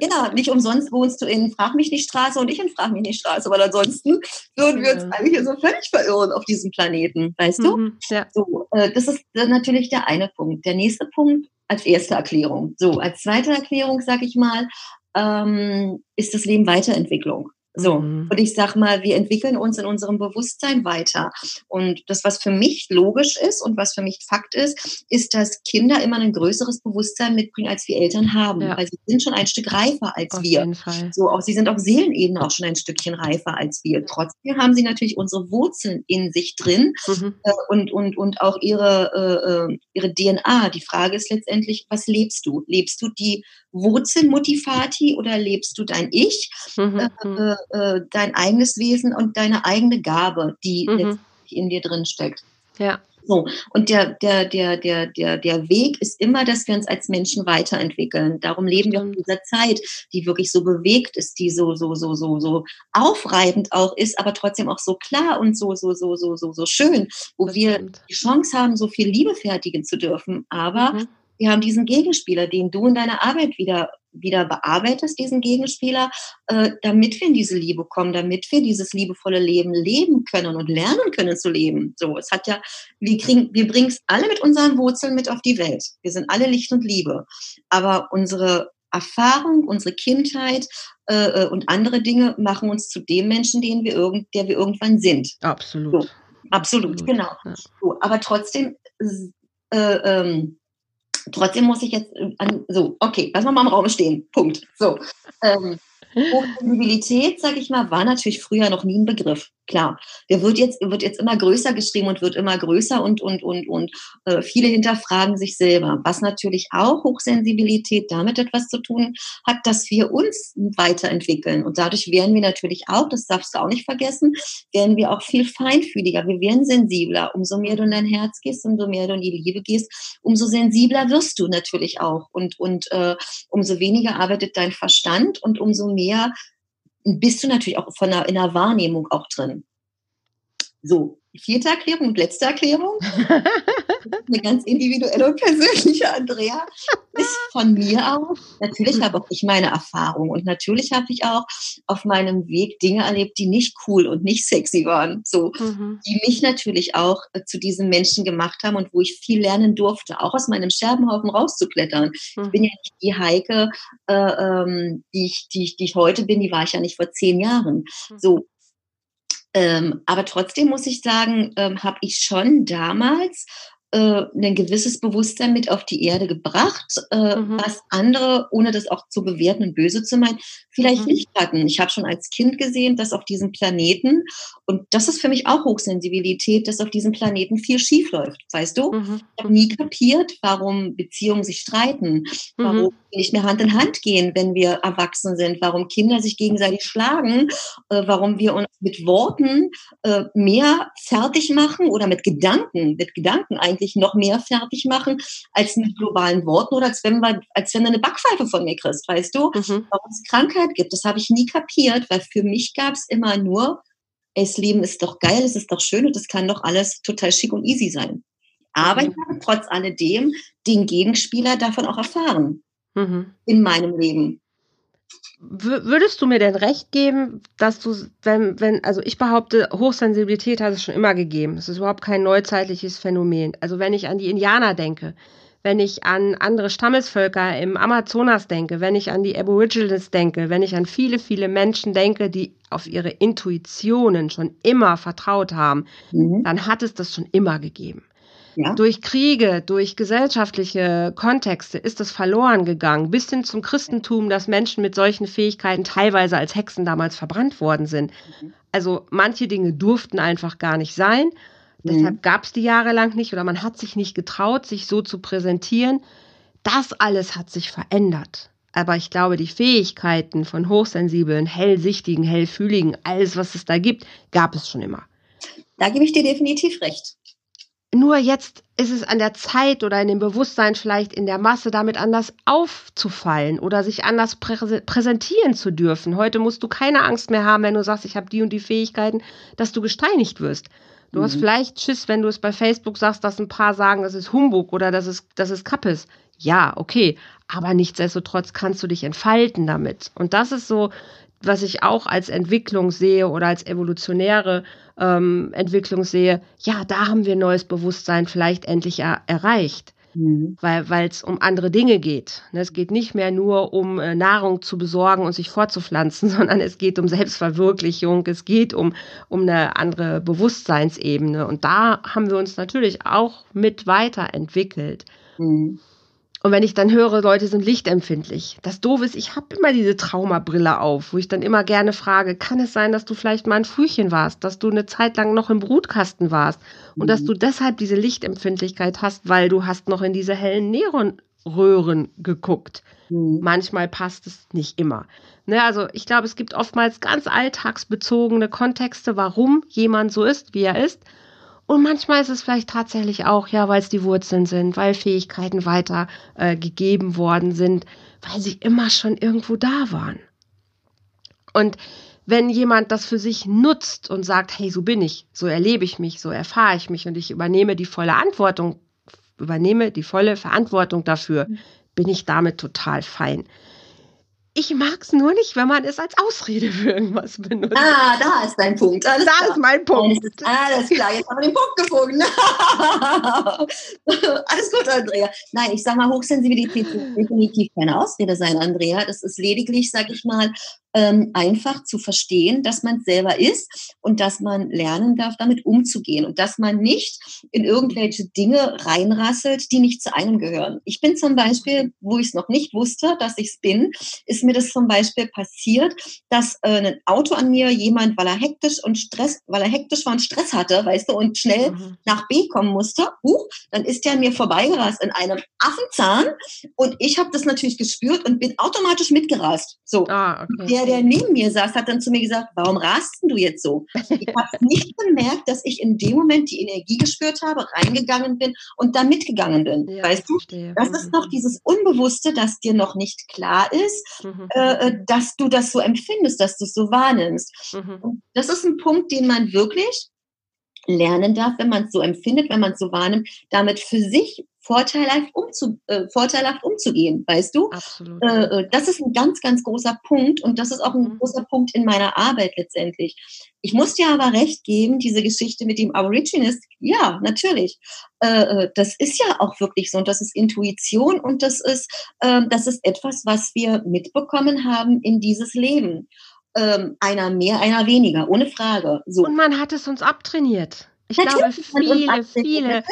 Genau, nicht umsonst wohnst du in Frag mich nicht Straße und ich in Frag mich nicht Straße, weil ansonsten würden wir uns eigentlich so völlig verirren auf diesem Planeten, weißt du? Mhm. Ja. So, äh, das ist natürlich der eine Punkt. Der nächste Punkt als erste Erklärung. So, als zweite Erklärung, sage ich mal, ähm, ist das Leben Weiterentwicklung. So, mhm. und ich sag mal, wir entwickeln uns in unserem Bewusstsein weiter. Und das, was für mich logisch ist und was für mich Fakt ist, ist, dass Kinder immer ein größeres Bewusstsein mitbringen, als wir Eltern haben. Ja. Weil sie sind schon ein Stück reifer als auf wir. Jeden Fall. So, auch sie sind auf Seelenebene auch schon ein Stückchen reifer als wir. Trotzdem haben sie natürlich unsere Wurzeln in sich drin mhm. äh, und, und, und auch ihre, äh, äh ihre DNA. Die Frage ist letztendlich, was lebst du? Lebst du die Wurzelmotivati oder lebst du dein Ich, mhm. äh, mhm. Äh, dein eigenes Wesen und deine eigene Gabe, die mhm. in dir drin steckt? Ja. So, und der, der, der, der, der, der Weg ist immer, dass wir uns als Menschen weiterentwickeln. Darum leben wir in dieser Zeit, die wirklich so bewegt ist, die so, so, so, so, so aufreibend auch ist, aber trotzdem auch so klar und so, so, so, so, so, so schön, wo wir die Chance haben, so viel Liebe fertigen zu dürfen. Aber mhm wir haben diesen Gegenspieler, den du in deiner Arbeit wieder, wieder bearbeitest, diesen Gegenspieler, äh, damit wir in diese Liebe kommen, damit wir dieses liebevolle Leben leben können und lernen können zu leben. So, es hat ja, wir kriegen, wir bringen es alle mit unseren Wurzeln mit auf die Welt. Wir sind alle Licht und Liebe. Aber unsere Erfahrung, unsere Kindheit äh, äh und andere Dinge machen uns zu dem Menschen, den wir irgend, der wir irgendwann sind. Absolut. So, absolut, absolut, genau. Ja. So, aber trotzdem äh, ähm, Trotzdem muss ich jetzt äh, an, so, okay, lass mal mal im Raum stehen. Punkt. So. Ähm, [LAUGHS] Hochsensibilität, sag ich mal, war natürlich früher noch nie ein Begriff klar, der wird jetzt, wird jetzt immer größer geschrieben und wird immer größer und, und, und, und äh, viele hinterfragen sich selber. Was natürlich auch Hochsensibilität damit etwas zu tun hat, dass wir uns weiterentwickeln. Und dadurch werden wir natürlich auch, das darfst du auch nicht vergessen, werden wir auch viel feinfühliger. Wir werden sensibler. Umso mehr du in dein Herz gehst, umso mehr du in die Liebe gehst, umso sensibler wirst du natürlich auch. Und, und äh, umso weniger arbeitet dein Verstand und umso mehr bist du natürlich auch von der, in der Wahrnehmung auch drin. So, vierte Erklärung und letzte Erklärung. [LAUGHS] Eine ganz individuelle und persönliche Andrea ist von mir aus. Natürlich habe auch ich meine Erfahrung und natürlich habe ich auch auf meinem Weg Dinge erlebt, die nicht cool und nicht sexy waren. So, mhm. die mich natürlich auch äh, zu diesem Menschen gemacht haben und wo ich viel lernen durfte, auch aus meinem Scherbenhaufen rauszuklettern. Mhm. Ich bin ja nicht die Heike, äh, ähm, die, ich, die, die ich heute bin, die war ich ja nicht vor zehn Jahren. Mhm. So, ähm, aber trotzdem muss ich sagen, ähm, habe ich schon damals äh, ein gewisses Bewusstsein mit auf die Erde gebracht, äh, mhm. was andere, ohne das auch zu bewerten und böse zu meinen, vielleicht mhm. nicht hatten. Ich habe schon als Kind gesehen, dass auf diesem Planeten, und das ist für mich auch Hochsensibilität, dass auf diesem Planeten viel schief läuft. Weißt du? Mhm. Ich habe nie kapiert, warum Beziehungen sich streiten, warum mhm. nicht mehr Hand in Hand gehen, wenn wir erwachsen sind, warum Kinder sich gegenseitig schlagen, äh, warum wir uns mit Worten äh, mehr fertig machen oder mit Gedanken, mit Gedanken eigentlich noch mehr fertig machen, als mit globalen Worten oder als wenn, wir, als wenn du eine Backpfeife von mir kriegst, weißt du? Mhm. Warum es Krankheit gibt, das habe ich nie kapiert, weil für mich gab es immer nur, ey, das Leben ist doch geil, es ist doch schön und es kann doch alles total schick und easy sein. Aber mhm. ich habe trotz alledem den Gegenspieler davon auch erfahren mhm. in meinem Leben. Würdest du mir denn recht geben, dass du, wenn, wenn, also ich behaupte, Hochsensibilität hat es schon immer gegeben. Es ist überhaupt kein neuzeitliches Phänomen. Also wenn ich an die Indianer denke, wenn ich an andere Stammesvölker im Amazonas denke, wenn ich an die Aborigines denke, wenn ich an viele, viele Menschen denke, die auf ihre Intuitionen schon immer vertraut haben, mhm. dann hat es das schon immer gegeben. Ja. Durch Kriege, durch gesellschaftliche Kontexte ist es verloren gegangen, bis hin zum Christentum, dass Menschen mit solchen Fähigkeiten teilweise als Hexen damals verbrannt worden sind. Mhm. Also manche Dinge durften einfach gar nicht sein. Mhm. Deshalb gab es die jahrelang nicht oder man hat sich nicht getraut, sich so zu präsentieren. Das alles hat sich verändert. Aber ich glaube, die Fähigkeiten von Hochsensiblen, Hellsichtigen, Hellfühligen, alles, was es da gibt, gab es schon immer. Da gebe ich dir definitiv recht. Nur jetzt ist es an der Zeit oder in dem Bewusstsein vielleicht in der Masse damit anders aufzufallen oder sich anders prä präsentieren zu dürfen. Heute musst du keine Angst mehr haben, wenn du sagst, ich habe die und die Fähigkeiten, dass du gesteinigt wirst. Du mhm. hast vielleicht Schiss, wenn du es bei Facebook sagst, dass ein paar sagen, das ist Humbug oder das ist, das ist Kappes. Ja, okay. Aber nichtsdestotrotz kannst du dich entfalten damit. Und das ist so was ich auch als Entwicklung sehe oder als evolutionäre ähm, Entwicklung sehe, ja, da haben wir neues Bewusstsein vielleicht endlich er erreicht. Mhm. Weil es um andere Dinge geht. Ne, es geht nicht mehr nur um äh, Nahrung zu besorgen und sich fortzupflanzen, [LAUGHS] sondern es geht um Selbstverwirklichung, es geht um, um eine andere Bewusstseinsebene. Und da haben wir uns natürlich auch mit weiterentwickelt. Mhm. Und wenn ich dann höre, Leute sind lichtempfindlich, das doof ist, ich habe immer diese Traumabrille auf, wo ich dann immer gerne frage, kann es sein, dass du vielleicht mal ein Frühchen warst, dass du eine Zeit lang noch im Brutkasten warst und mhm. dass du deshalb diese Lichtempfindlichkeit hast, weil du hast noch in diese hellen Neonröhren geguckt. Mhm. Manchmal passt es nicht immer. Ne, also ich glaube, es gibt oftmals ganz alltagsbezogene Kontexte, warum jemand so ist, wie er ist. Und manchmal ist es vielleicht tatsächlich auch, ja, weil es die Wurzeln sind, weil Fähigkeiten weiter äh, gegeben worden sind, weil sie immer schon irgendwo da waren. Und wenn jemand das für sich nutzt und sagt, hey, so bin ich, so erlebe ich mich, so erfahre ich mich und ich übernehme die volle Verantwortung, übernehme die volle Verantwortung dafür, mhm. bin ich damit total fein. Ich mag es nur nicht, wenn man es als Ausrede für irgendwas benutzt. Ah, da ist dein Punkt. Alles da klar. ist mein Punkt. Ist alles klar, jetzt haben wir den Punkt gefunden. [LAUGHS] alles gut, Andrea. Nein, ich sage mal, Hochsensibilität wird definitiv keine Ausrede sein, Andrea. Das ist lediglich, sage ich mal, ähm, einfach zu verstehen, dass man selber ist und dass man lernen darf, damit umzugehen und dass man nicht in irgendwelche Dinge reinrasselt, die nicht zu einem gehören. Ich bin zum Beispiel, wo ich es noch nicht wusste, dass ich es bin, ist mir das zum Beispiel passiert, dass äh, ein Auto an mir jemand, weil er hektisch und Stress, weil er hektisch war und Stress hatte, weißt du, und schnell mhm. nach B kommen musste, huch, dann ist der an mir vorbeigerast in einem Affenzahn und ich habe das natürlich gespürt und bin automatisch mitgerast. So. Ah, okay der, der neben mir saß, hat dann zu mir gesagt, warum rast du jetzt so? Ich habe [LAUGHS] nicht bemerkt, dass ich in dem Moment die Energie gespürt habe, reingegangen bin und da mitgegangen bin. Ja, weißt du? Das ist noch mhm. dieses Unbewusste, das dir noch nicht klar ist, mhm. äh, äh dass du das so empfindest, dass du es so wahrnimmst. Mhm. Das ist ein Punkt, den man wirklich lernen darf, wenn man es so empfindet, wenn man es so wahrnimmt, damit für sich vorteilhaft, umzu, äh, vorteilhaft umzugehen, weißt du? Absolut. Äh, äh, das ist ein ganz, ganz großer Punkt und das ist auch ein mhm. großer Punkt in meiner Arbeit letztendlich. Ich muss dir aber recht geben, diese Geschichte mit dem Aborigines, ja, natürlich. Äh, äh, das ist ja auch wirklich so und das ist Intuition und das ist, äh, das ist etwas, was wir mitbekommen haben in dieses Leben. Ähm, einer mehr, einer weniger, ohne Frage. So. Und man hat es uns abtrainiert. Ich Natürlich glaube, viele, viele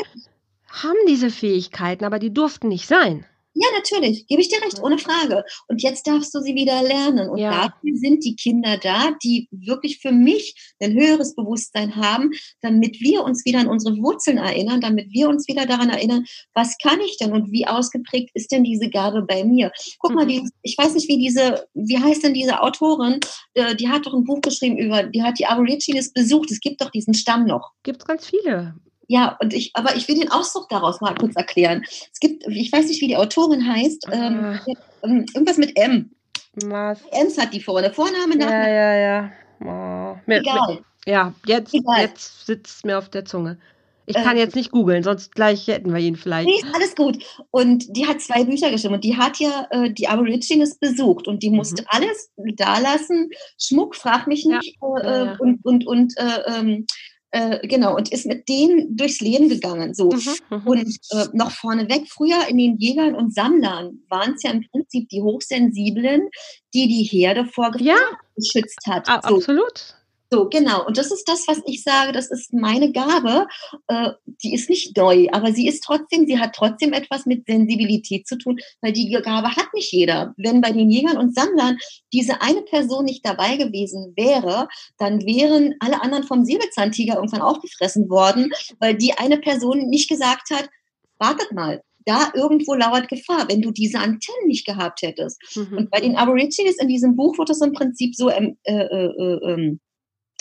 haben diese Fähigkeiten, aber die durften nicht sein. Ja, natürlich, gebe ich dir recht, ohne Frage. Und jetzt darfst du sie wieder lernen. Und ja. dafür sind die Kinder da, die wirklich für mich ein höheres Bewusstsein haben, damit wir uns wieder an unsere Wurzeln erinnern, damit wir uns wieder daran erinnern, was kann ich denn und wie ausgeprägt ist denn diese Gabe bei mir? Guck mhm. mal, die, ich weiß nicht, wie diese, wie heißt denn diese Autorin, äh, die hat doch ein Buch geschrieben über, die hat die Aborigines besucht. Es gibt doch diesen Stamm noch. Gibt es ganz viele. Ja, und ich, aber ich will den Ausdruck daraus mal kurz erklären. Es gibt, ich weiß nicht, wie die Autorin heißt, ähm, ähm, irgendwas mit M. Was? Ems hat die vorne, Vorname, Nachname. Ja, ja, ja. Oh. Mir, Egal. Mir, ja, jetzt, jetzt sitzt es mir auf der Zunge. Ich kann äh, jetzt nicht googeln, sonst gleich hätten wir ihn vielleicht. Nee, alles gut. Und die hat zwei Bücher geschrieben und die hat ja äh, die Aborigines besucht und die musste mhm. alles da lassen. Schmuck, frag mich nicht. Ja. Äh, ja, ja. Und, und, und äh, ähm, äh, genau, und ist mit denen durchs Leben gegangen. So. Mhm, mhm, und äh, noch vorneweg, früher in den Jägern und Sammlern waren es ja im Prinzip die Hochsensiblen, die die Herde vor Gefahr ja, geschützt hat. So. Absolut. So, genau. Und das ist das, was ich sage, das ist meine Gabe. Äh, die ist nicht neu, aber sie ist trotzdem, sie hat trotzdem etwas mit Sensibilität zu tun, weil die Gabe hat nicht jeder. Wenn bei den Jägern und Sammlern diese eine Person nicht dabei gewesen wäre, dann wären alle anderen vom Säbelzahntiger irgendwann aufgefressen worden, weil die eine Person nicht gesagt hat, wartet mal, da irgendwo lauert Gefahr, wenn du diese Antennen nicht gehabt hättest. Mhm. Und bei den Aborigines in diesem Buch wird das im Prinzip so ähm, äh, äh, ähm,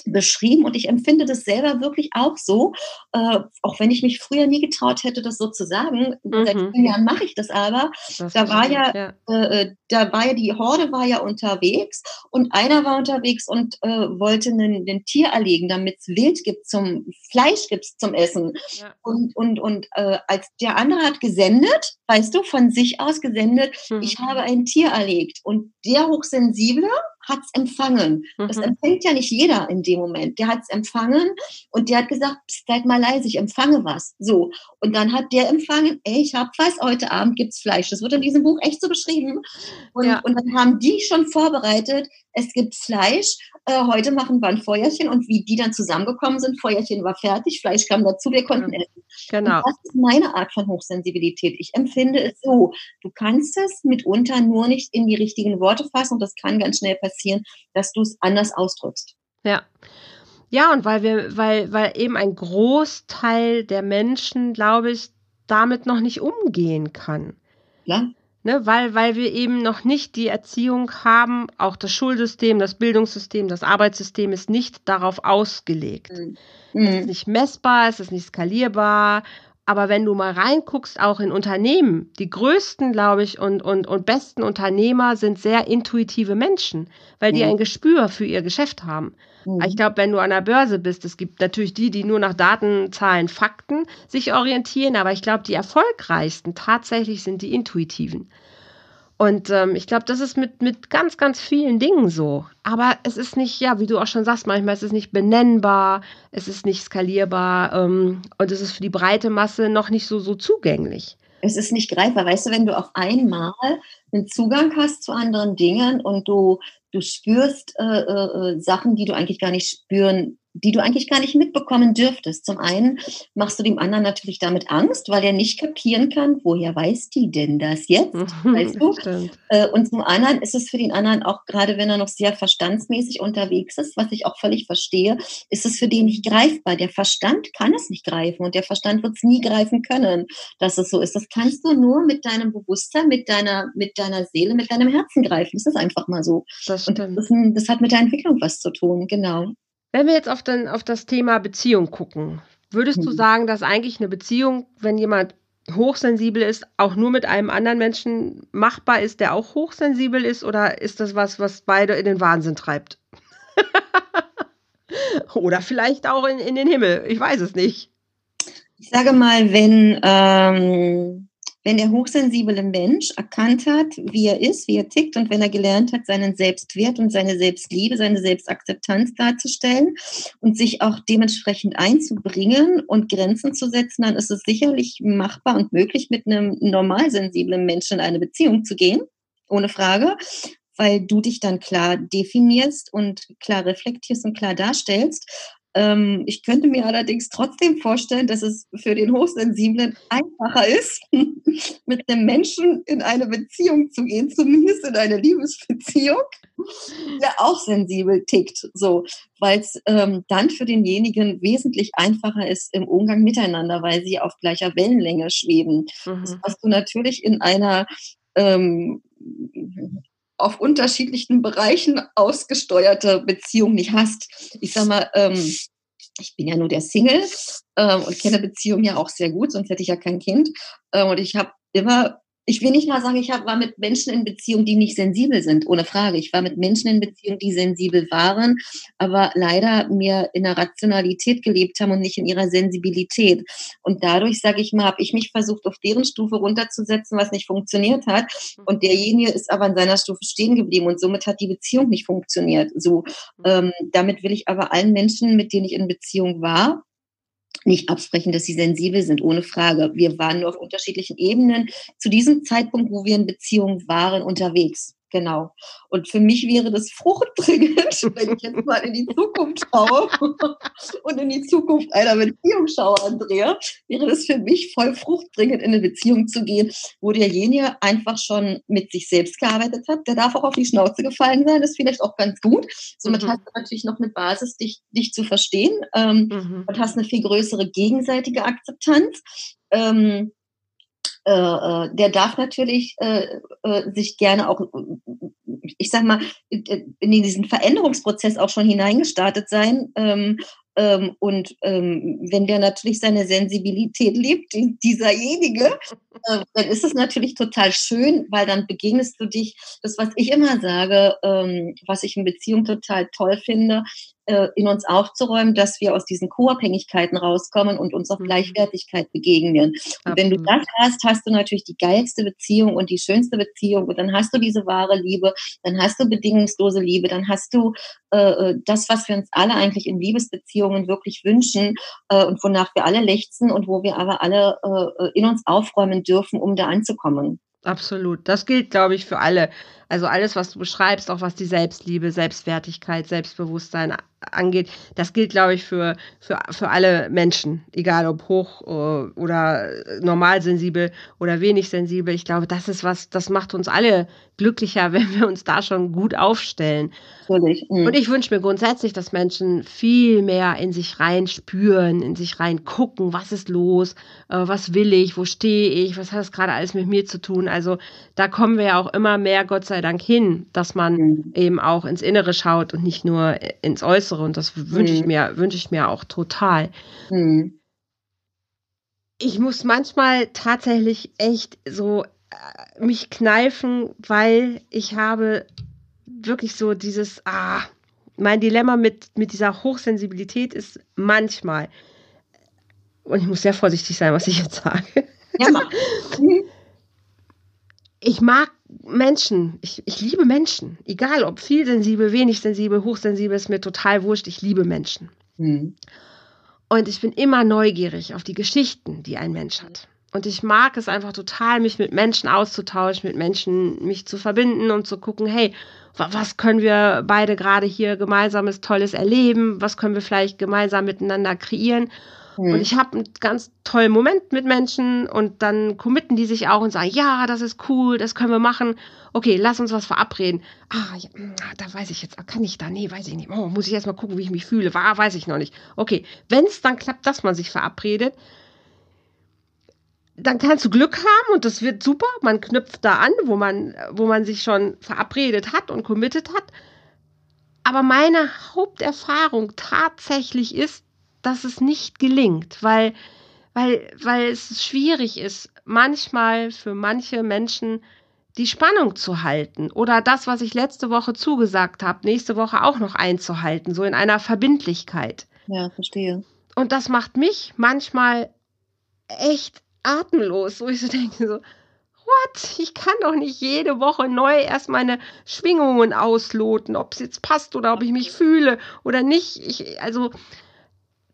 beschrieben und ich empfinde das selber wirklich auch so, äh, auch wenn ich mich früher nie getraut hätte, das so zu sagen. Mhm. Seit vielen Jahren mache ich das aber. Das da war ja, ja. Äh, äh, da war ja die Horde war ja unterwegs und einer war unterwegs und äh, wollte ein Tier erlegen, damit es Wild gibt zum Fleisch gibt zum Essen. Ja. Und und und äh, als der andere hat gesendet, weißt du, von sich aus gesendet, mhm. ich habe ein Tier erlegt und der hochsensible hat es empfangen. Mhm. Das empfängt ja nicht jeder in dem Moment. Der hat es empfangen und der hat gesagt, seid mal leise, ich empfange was. So. Und dann hat der empfangen, ey, ich hab was, heute Abend gibt's Fleisch. Das wird in diesem Buch echt so beschrieben. Und, ja. und dann haben die schon vorbereitet, es gibt Fleisch, äh, heute machen wir ein Feuerchen und wie die dann zusammengekommen sind, Feuerchen war fertig, Fleisch kam dazu, wir konnten ja. essen. Genau. Und das ist meine Art von Hochsensibilität. Ich empfinde es so, du kannst es mitunter nur nicht in die richtigen Worte fassen und das kann ganz schnell passieren, dass du es anders ausdrückst. Ja. Ja, und weil wir, weil, weil eben ein Großteil der Menschen, glaube ich, damit noch nicht umgehen kann. Ja. Ne, weil, weil wir eben noch nicht die Erziehung haben, auch das Schulsystem, das Bildungssystem, das Arbeitssystem ist nicht darauf ausgelegt. Mhm. Es ist nicht messbar, es ist nicht skalierbar aber wenn du mal reinguckst, auch in Unternehmen, die größten, glaube ich, und, und, und besten Unternehmer sind sehr intuitive Menschen, weil die mhm. ein Gespür für ihr Geschäft haben. Mhm. Ich glaube, wenn du an der Börse bist, es gibt natürlich die, die nur nach Daten, Zahlen, Fakten sich orientieren, aber ich glaube, die erfolgreichsten tatsächlich sind die intuitiven. Und ähm, ich glaube, das ist mit, mit ganz, ganz vielen Dingen so. Aber es ist nicht, ja, wie du auch schon sagst, manchmal ist es nicht benennbar, es ist nicht skalierbar ähm, und es ist für die breite Masse noch nicht so, so zugänglich. Es ist nicht greifbar. Weißt du, wenn du auf einmal einen Zugang hast zu anderen Dingen und du, du spürst äh, äh, äh Sachen, die du eigentlich gar nicht spüren die du eigentlich gar nicht mitbekommen dürftest. Zum einen machst du dem anderen natürlich damit Angst, weil er nicht kapieren kann, woher weiß die denn das jetzt, weißt du? Äh, und zum anderen ist es für den anderen auch, gerade wenn er noch sehr verstandsmäßig unterwegs ist, was ich auch völlig verstehe, ist es für den nicht greifbar. Der Verstand kann es nicht greifen und der Verstand wird es nie greifen können, dass es so ist. Das kannst du nur mit deinem Bewusstsein, mit deiner, mit deiner Seele, mit deinem Herzen greifen. Das ist einfach mal so. Das, und das, ein, das hat mit der Entwicklung was zu tun, genau. Wenn wir jetzt auf, den, auf das Thema Beziehung gucken, würdest du mhm. sagen, dass eigentlich eine Beziehung, wenn jemand hochsensibel ist, auch nur mit einem anderen Menschen machbar ist, der auch hochsensibel ist? Oder ist das was, was beide in den Wahnsinn treibt? [LAUGHS] oder vielleicht auch in, in den Himmel. Ich weiß es nicht. Ich sage mal, wenn ähm, wenn der hochsensible Mensch erkannt hat, wie er ist, wie er tickt und wenn er gelernt hat, seinen Selbstwert und seine Selbstliebe, seine Selbstakzeptanz darzustellen und sich auch dementsprechend einzubringen und Grenzen zu setzen, dann ist es sicherlich machbar und möglich, mit einem normalsensiblen Menschen in eine Beziehung zu gehen, ohne Frage, weil du dich dann klar definierst und klar reflektierst und klar darstellst. Ähm, ich könnte mir allerdings trotzdem vorstellen, dass es für den Hochsensiblen einfacher ist, [LAUGHS] mit einem Menschen in eine Beziehung zu gehen, zumindest in eine Liebesbeziehung, der auch sensibel tickt, so, weil es ähm, dann für denjenigen wesentlich einfacher ist im Umgang miteinander, weil sie auf gleicher Wellenlänge schweben. Mhm. Das hast du natürlich in einer ähm, auf unterschiedlichen Bereichen ausgesteuerte Beziehung nicht hast. Ich sag mal, ähm, ich bin ja nur der Single ähm, und kenne Beziehungen ja auch sehr gut, sonst hätte ich ja kein Kind. Ähm, und ich habe immer ich will nicht mal sagen, ich hab, war mit Menschen in Beziehung, die nicht sensibel sind, ohne Frage. Ich war mit Menschen in Beziehung, die sensibel waren, aber leider mehr in der Rationalität gelebt haben und nicht in ihrer Sensibilität. Und dadurch, sage ich mal, habe ich mich versucht, auf deren Stufe runterzusetzen, was nicht funktioniert hat. Und derjenige ist aber an seiner Stufe stehen geblieben und somit hat die Beziehung nicht funktioniert. So, ähm, damit will ich aber allen Menschen, mit denen ich in Beziehung war, nicht absprechen, dass sie sensibel sind, ohne Frage. Wir waren nur auf unterschiedlichen Ebenen zu diesem Zeitpunkt, wo wir in Beziehung waren, unterwegs. Genau. Und für mich wäre das fruchtbringend, [LAUGHS] wenn ich jetzt mal in die Zukunft schaue [LAUGHS] und in die Zukunft einer Beziehung schaue, Andrea, wäre das für mich voll fruchtbringend, in eine Beziehung zu gehen, wo derjenige einfach schon mit sich selbst gearbeitet hat. Der darf auch auf die Schnauze gefallen sein, das ist vielleicht auch ganz gut. Somit mhm. hast du natürlich noch eine Basis, dich, dich zu verstehen ähm, mhm. und hast eine viel größere gegenseitige Akzeptanz. Ähm, äh, äh, der darf natürlich äh, äh, sich gerne auch, ich sag mal, in diesen Veränderungsprozess auch schon hineingestartet sein. Ähm, ähm, und ähm, wenn der natürlich seine Sensibilität lebt, dieserjenige, äh, dann ist es natürlich total schön, weil dann begegnest du dich, das was ich immer sage, ähm, was ich in Beziehung total toll finde, in uns aufzuräumen, dass wir aus diesen Co-Abhängigkeiten rauskommen und uns auf mhm. Gleichwertigkeit begegnen. Und wenn du das hast, hast du natürlich die geilste Beziehung und die schönste Beziehung und dann hast du diese wahre Liebe, dann hast du bedingungslose Liebe, dann hast du äh, äh das, was wir uns alle eigentlich in Liebesbeziehungen wirklich wünschen äh, und wonach wir alle lechzen und wo wir aber alle äh, äh in uns aufräumen dürfen, um da anzukommen. Absolut. Das gilt, glaube ich, für alle. Also alles, was du beschreibst, auch was die Selbstliebe, Selbstwertigkeit, Selbstbewusstsein angeht, das gilt, glaube ich, für, für, für alle Menschen, egal ob hoch äh, oder normal sensibel oder wenig sensibel. Ich glaube, das ist was, das macht uns alle glücklicher, [LAUGHS] wenn wir uns da schon gut aufstellen. Natürlich. Mhm. Und ich wünsche mir grundsätzlich, dass Menschen viel mehr in sich rein spüren, in sich rein gucken, was ist los, äh, was will ich, wo stehe ich, was hat das gerade alles mit mir zu tun. Also da kommen wir ja auch immer mehr, Gott sei Dank, hin, dass man mhm. eben auch ins Innere schaut und nicht nur ins Äußere. Und das wünsche ich mhm. mir, wünsche ich mir auch total. Mhm. Ich muss manchmal tatsächlich echt so äh, mich kneifen, weil ich habe wirklich so dieses, ah, mein Dilemma mit, mit dieser Hochsensibilität ist manchmal, und ich muss sehr vorsichtig sein, was ich jetzt sage. Ja, [LAUGHS] ich mag Menschen, ich, ich liebe Menschen, egal ob viel sensibel, wenig sensibel, hochsensibel, ist mir total wurscht, ich liebe Menschen. Mhm. Und ich bin immer neugierig auf die Geschichten, die ein Mensch hat. Und ich mag es einfach total, mich mit Menschen auszutauschen, mit Menschen mich zu verbinden und zu gucken, hey, was können wir beide gerade hier gemeinsames Tolles erleben? Was können wir vielleicht gemeinsam miteinander kreieren? Mhm. Und ich habe einen ganz tollen Moment mit Menschen und dann committen die sich auch und sagen, ja, das ist cool, das können wir machen. Okay, lass uns was verabreden. Ah, ja, hm, da weiß ich jetzt, kann ich da? Nee, weiß ich nicht. Oh, muss ich erst mal gucken, wie ich mich fühle. War, weiß ich noch nicht. Okay, wenn es dann klappt, dass man sich verabredet, dann kannst du Glück haben und das wird super. Man knüpft da an, wo man, wo man sich schon verabredet hat und committed hat. Aber meine Haupterfahrung tatsächlich ist, dass es nicht gelingt, weil, weil, weil es schwierig ist, manchmal für manche Menschen die Spannung zu halten oder das, was ich letzte Woche zugesagt habe, nächste Woche auch noch einzuhalten, so in einer Verbindlichkeit. Ja, verstehe. Und das macht mich manchmal echt atemlos, wo ich so denke, so, what? Ich kann doch nicht jede Woche neu erst meine Schwingungen ausloten, ob es jetzt passt oder ob ich mich fühle oder nicht. Ich, also,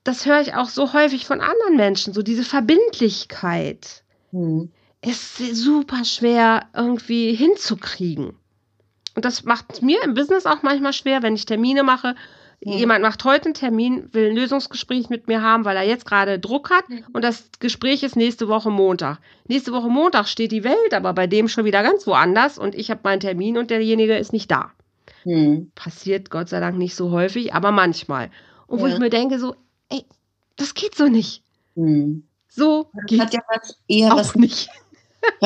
das höre ich auch so häufig von anderen Menschen, so diese Verbindlichkeit hm. ist super schwer irgendwie hinzukriegen. Und das macht mir im Business auch manchmal schwer, wenn ich Termine mache. Hm. Jemand macht heute einen Termin, will ein Lösungsgespräch mit mir haben, weil er jetzt gerade Druck hat hm. und das Gespräch ist nächste Woche Montag. Nächste Woche Montag steht die Welt, aber bei dem schon wieder ganz woanders und ich habe meinen Termin und derjenige ist nicht da. Hm. Passiert Gott sei Dank nicht so häufig, aber manchmal. Und wo ja. ich mir denke, so, ey, das geht so nicht. Hm. So das geht hat ja was eher auch was nicht. [LAUGHS]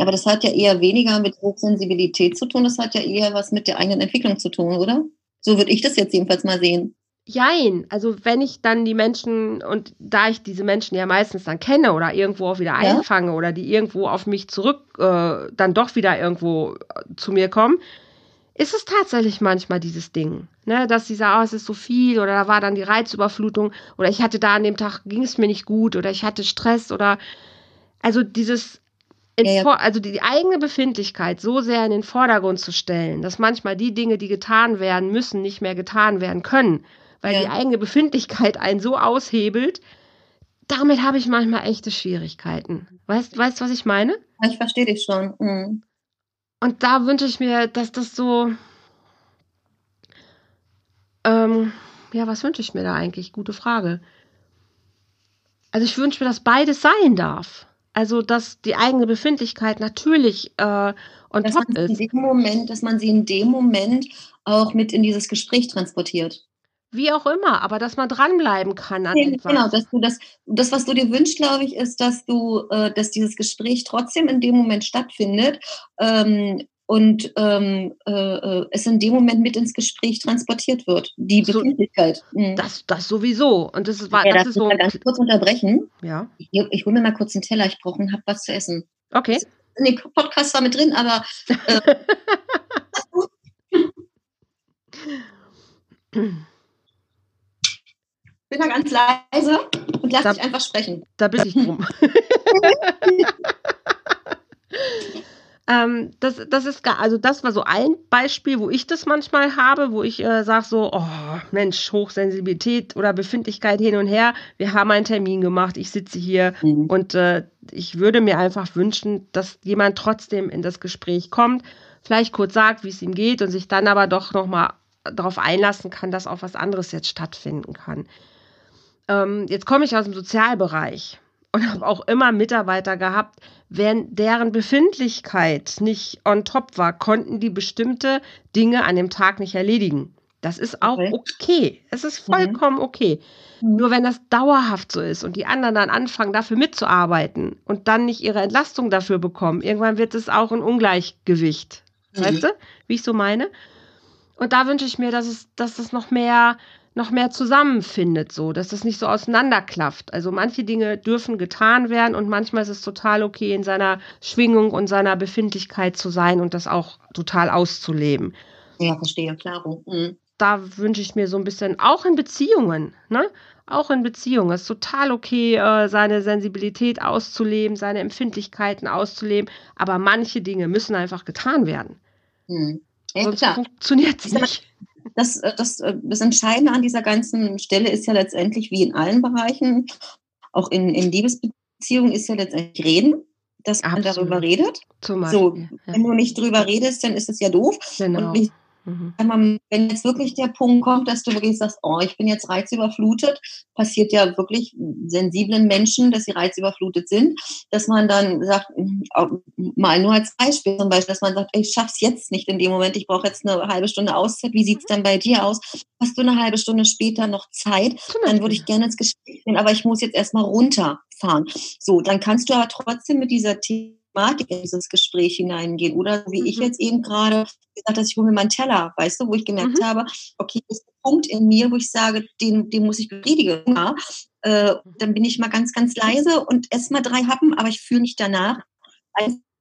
aber das hat ja eher weniger mit Hochsensibilität zu tun, das hat ja eher was mit der eigenen Entwicklung zu tun, oder? So würde ich das jetzt jedenfalls mal sehen. Jein, also wenn ich dann die Menschen und da ich diese Menschen ja meistens dann kenne oder irgendwo auch wieder ja? einfange oder die irgendwo auf mich zurück äh, dann doch wieder irgendwo äh, zu mir kommen, ist es tatsächlich manchmal dieses Ding, ne, dass sie sagen, oh, es ist so viel oder da war dann die Reizüberflutung oder ich hatte da an dem Tag, ging es mir nicht gut oder ich hatte Stress oder also dieses, ja, ja. also die eigene Befindlichkeit so sehr in den Vordergrund zu stellen, dass manchmal die Dinge, die getan werden müssen, nicht mehr getan werden können, weil ja. die eigene Befindlichkeit einen so aushebelt, damit habe ich manchmal echte Schwierigkeiten. Weißt du, weißt, was ich meine? Ich verstehe dich schon. Mhm. Und da wünsche ich mir, dass das so. Ähm, ja, was wünsche ich mir da eigentlich? Gute Frage. Also ich wünsche mir, dass beides sein darf. Also dass die eigene Befindlichkeit natürlich äh, dass top ist. In dem Moment, dass man sie in dem Moment auch mit in dieses Gespräch transportiert. Wie auch immer, aber dass man dranbleiben kann an ja, etwas. Genau, dass du das, das, was du dir wünschst, glaube ich, ist, dass du, äh, dass dieses Gespräch trotzdem in dem Moment stattfindet ähm, und ähm, äh, äh es in dem Moment mit ins Gespräch transportiert wird, die so, Befindlichkeit. Mhm. Das, das sowieso. Und das ist, war, ja, das ist so. ganz kurz unterbrechen. Ja. Ich, ich hole mir mal kurz einen Teller, ich brauche und habe was zu essen. Okay. In den Podcast war mit drin, aber. Äh, [LAUGHS] [LAUGHS] [CLEARS THROAT] [CLEARS THROAT] bin da ganz leise und lass da, dich einfach sprechen. Da bin ich drum. [LAUGHS] ähm, das, das ist gar, also das war so ein Beispiel, wo ich das manchmal habe, wo ich äh, sage so, oh Mensch, Hochsensibilität oder Befindlichkeit hin und her. Wir haben einen Termin gemacht, ich sitze hier mhm. und äh, ich würde mir einfach wünschen, dass jemand trotzdem in das Gespräch kommt, vielleicht kurz sagt, wie es ihm geht und sich dann aber doch nochmal darauf einlassen kann, dass auch was anderes jetzt stattfinden kann. Ähm, jetzt komme ich aus dem Sozialbereich und habe auch immer Mitarbeiter gehabt, wenn deren Befindlichkeit nicht on top war, konnten die bestimmte Dinge an dem Tag nicht erledigen. Das ist auch okay. okay. Es ist mhm. vollkommen okay. Mhm. Nur wenn das dauerhaft so ist und die anderen dann anfangen, dafür mitzuarbeiten und dann nicht ihre Entlastung dafür bekommen, irgendwann wird es auch ein Ungleichgewicht. Mhm. Weißt du, wie ich so meine? Und da wünsche ich mir, dass es, dass es noch mehr noch mehr zusammenfindet, so, dass das nicht so auseinanderklafft. Also manche Dinge dürfen getan werden und manchmal ist es total okay, in seiner Schwingung und seiner Befindlichkeit zu sein und das auch total auszuleben. Ja, verstehe, klar. Mhm. Da wünsche ich mir so ein bisschen, auch in Beziehungen, ne? Auch in Beziehungen. Es ist total okay, äh, seine Sensibilität auszuleben, seine Empfindlichkeiten auszuleben, aber manche Dinge müssen einfach getan werden. Mhm. Ja, Sonst funktioniert es nicht das, äh, das, äh, das Entscheidende an dieser ganzen Stelle ist ja letztendlich, wie in allen Bereichen, auch in, in Liebesbeziehungen, ist ja letztendlich reden, dass Absolut. man darüber redet. Zum Beispiel, so, wenn ja. du nicht drüber redest, dann ist es ja doof. Genau. Und Mhm. Wenn jetzt wirklich der Punkt kommt, dass du wirklich sagst, oh, ich bin jetzt reizüberflutet, passiert ja wirklich sensiblen Menschen, dass sie reizüberflutet sind, dass man dann sagt, mal nur als Beispiel zum Beispiel, dass man sagt, ich schaff's jetzt nicht in dem Moment, ich brauche jetzt eine halbe Stunde Auszeit, wie sieht's dann bei dir aus? Hast du eine halbe Stunde später noch Zeit? Dann würde ich gerne ins Gespräch gehen, aber ich muss jetzt erstmal runterfahren. So, dann kannst du aber trotzdem mit dieser Thema Thematik in dieses Gespräch hineingehen. Oder wie mhm. ich jetzt eben gerade gesagt dass ich hole mir meinen Teller, weißt du, wo ich gemerkt mhm. habe, okay, das ist ein Punkt in mir, wo ich sage, den, den muss ich befriedigen. Ja, äh, dann bin ich mal ganz, ganz leise und esse mal drei Happen, aber ich fühle mich danach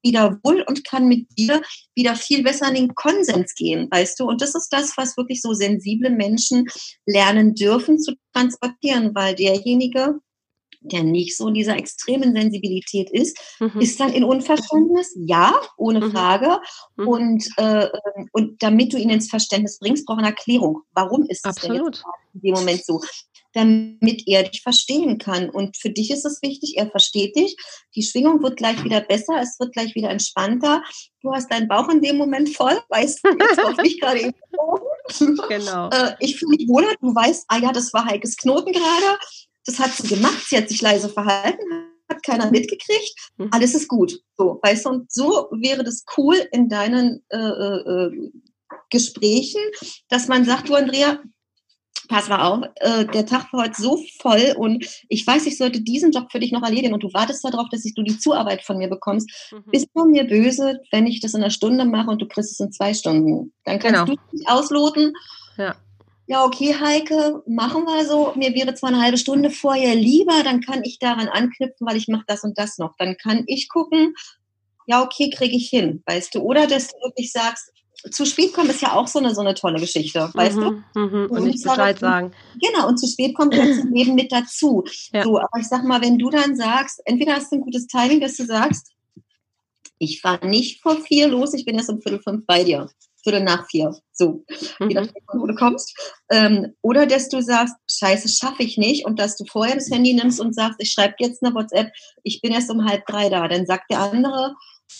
wieder wohl und kann mit dir wieder viel besser in den Konsens gehen, weißt du? Und das ist das, was wirklich so sensible Menschen lernen dürfen zu transportieren, weil derjenige, der nicht so in dieser extremen Sensibilität ist, mhm. ist dann in Unverständnis, ja, ohne mhm. Frage. Mhm. Und, äh, ähm, und damit du ihn ins Verständnis bringst, braucht eine Erklärung. Warum ist es denn jetzt in dem Moment so? damit er dich verstehen kann. Und für dich ist es wichtig, er versteht dich. Die Schwingung wird gleich wieder besser, es wird gleich wieder entspannter. Du hast deinen Bauch in dem Moment voll, [LAUGHS] weißt du, jetzt auf mich gerade eben. Genau. Äh, ich fühle mich wohler, du weißt, ah ja, das war Heikes Knoten gerade. Das hat sie gemacht, sie hat sich leise verhalten, hat keiner mitgekriegt, mhm. alles ist gut. So, weißt du, und so wäre das cool in deinen äh, äh, äh, Gesprächen, dass man sagt, du Andrea, pass mal auf, äh, der Tag war heute so voll und ich weiß, ich sollte diesen Job für dich noch erledigen und du wartest darauf, dass ich, du die Zuarbeit von mir bekommst. Mhm. Bist du mir böse, wenn ich das in einer Stunde mache und du kriegst es in zwei Stunden? Dann kannst genau. du dich ausloten. Ja ja, okay, Heike, machen wir so. Mir wäre zwar eine halbe Stunde vorher lieber, dann kann ich daran anknüpfen, weil ich mache das und das noch. Dann kann ich gucken, ja, okay, kriege ich hin, weißt du. Oder dass du wirklich sagst, zu spät kommen ist ja auch so eine, so eine tolle Geschichte, weißt mhm, du? Mhm, und, und nicht Bescheid sagen. Genau, und zu spät kommt jetzt im Leben mit dazu. Ja. So, aber ich sag mal, wenn du dann sagst, entweder hast du ein gutes Timing, dass du sagst, ich fahre nicht vor vier los, ich bin erst um Viertel fünf bei dir. Viertel nach vier, so, mhm. je nachdem, wo du kommst. Ähm, oder dass du sagst, scheiße, schaffe ich nicht und dass du vorher das Handy nimmst und sagst, ich schreibe jetzt eine WhatsApp, ich bin erst um halb drei da. Dann sagt der andere,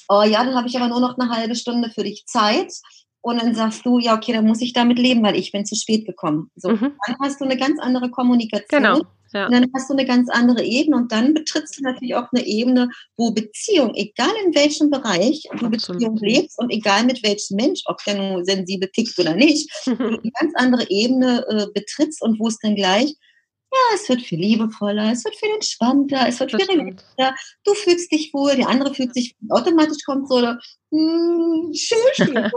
oh ja, dann habe ich aber nur noch eine halbe Stunde für dich Zeit. Und dann sagst du, ja, okay, dann muss ich damit leben, weil ich bin zu spät gekommen. So, mhm. dann hast du eine ganz andere Kommunikation. Genau. Ja. Und dann hast du eine ganz andere Ebene und dann betrittst du natürlich auch eine Ebene, wo Beziehung, egal in welchem Bereich du Absolut. Beziehung lebst und egal mit welchem Mensch, ob der nun sensibel tickt oder nicht, [LAUGHS] eine ganz andere Ebene äh, betrittst und wo es dann gleich ja, es wird viel liebevoller, es wird viel entspannter, es wird das viel relaxter. Du fühlst dich wohl, der andere fühlt sich automatisch kommt so, hm, schön, schön.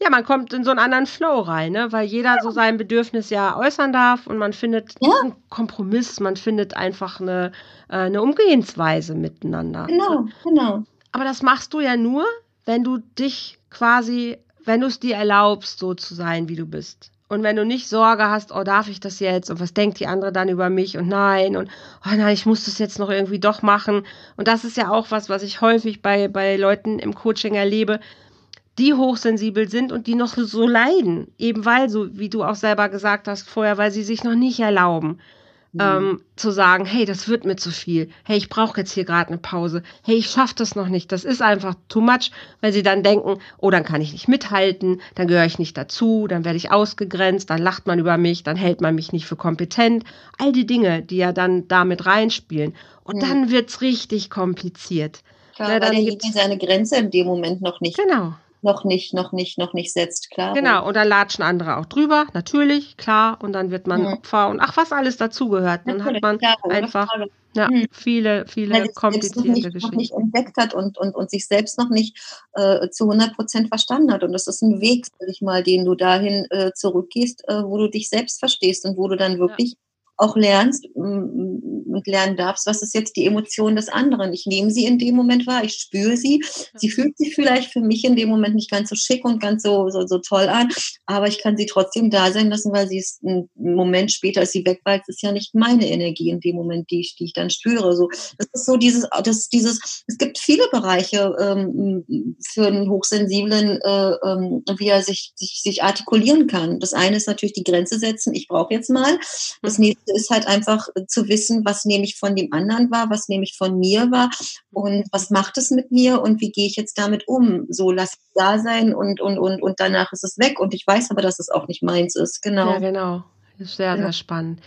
Ja, man kommt in so einen anderen Flow rein, ne? weil jeder so sein Bedürfnis ja äußern darf und man findet ja. einen Kompromiss, man findet einfach eine, äh, eine Umgehensweise miteinander. Genau, genau. Aber das machst du ja nur, wenn du dich quasi, wenn du es dir erlaubst, so zu sein, wie du bist. Und wenn du nicht Sorge hast, oh, darf ich das jetzt? Und was denkt die andere dann über mich? Und nein, und oh nein, ich muss das jetzt noch irgendwie doch machen. Und das ist ja auch was, was ich häufig bei, bei Leuten im Coaching erlebe, die hochsensibel sind und die noch so leiden. Eben weil, so wie du auch selber gesagt hast vorher, weil sie sich noch nicht erlauben mhm. ähm, zu sagen, hey, das wird mir zu viel. Hey, ich brauche jetzt hier gerade eine Pause. Hey, ich schaffe das noch nicht. Das ist einfach too much, weil sie dann denken, oh, dann kann ich nicht mithalten, dann gehöre ich nicht dazu, dann werde ich ausgegrenzt, dann lacht man über mich, dann hält man mich nicht für kompetent. All die Dinge, die ja dann damit reinspielen. Und mhm. dann wird's richtig kompliziert. Klar, ja, dann weil er seine Grenze in dem Moment noch nicht. Genau noch nicht, noch nicht, noch nicht setzt, klar. Genau, und dann latschen andere auch drüber, natürlich, klar, und dann wird man mhm. Opfer und ach, was alles dazugehört. Dann natürlich, hat man klar, einfach ja, mhm. viele, viele komplizierte nicht, Geschichten. Noch nicht entdeckt hat und, und, und sich selbst noch nicht äh, zu 100 Prozent verstanden hat. Und das ist ein Weg, sag ich mal, den du dahin äh, zurückgehst, äh, wo du dich selbst verstehst und wo du dann wirklich ja auch lernst und lernen darfst, was ist jetzt die Emotion des anderen. Ich nehme sie in dem Moment wahr, ich spüre sie. Sie fühlt sich vielleicht für mich in dem Moment nicht ganz so schick und ganz so, so, so toll an, aber ich kann sie trotzdem da sein lassen, weil sie ist einen Moment später, als sie weg war, es ist ja nicht meine Energie in dem Moment, die ich, die ich dann spüre. So, das ist so dieses, das, dieses, es gibt viele Bereiche ähm, für einen Hochsensiblen, äh, ähm, wie er sich, sich, sich artikulieren kann. Das eine ist natürlich die Grenze setzen, ich brauche jetzt mal. Das nächste ist halt einfach zu wissen, was nehme ich von dem anderen wahr, was nehme ich von mir wahr und was macht es mit mir und wie gehe ich jetzt damit um? So lass es da sein und, und, und, und danach ist es weg und ich weiß aber, dass es auch nicht meins ist. Genau. Ja, genau. Das ist sehr, ja. sehr spannend.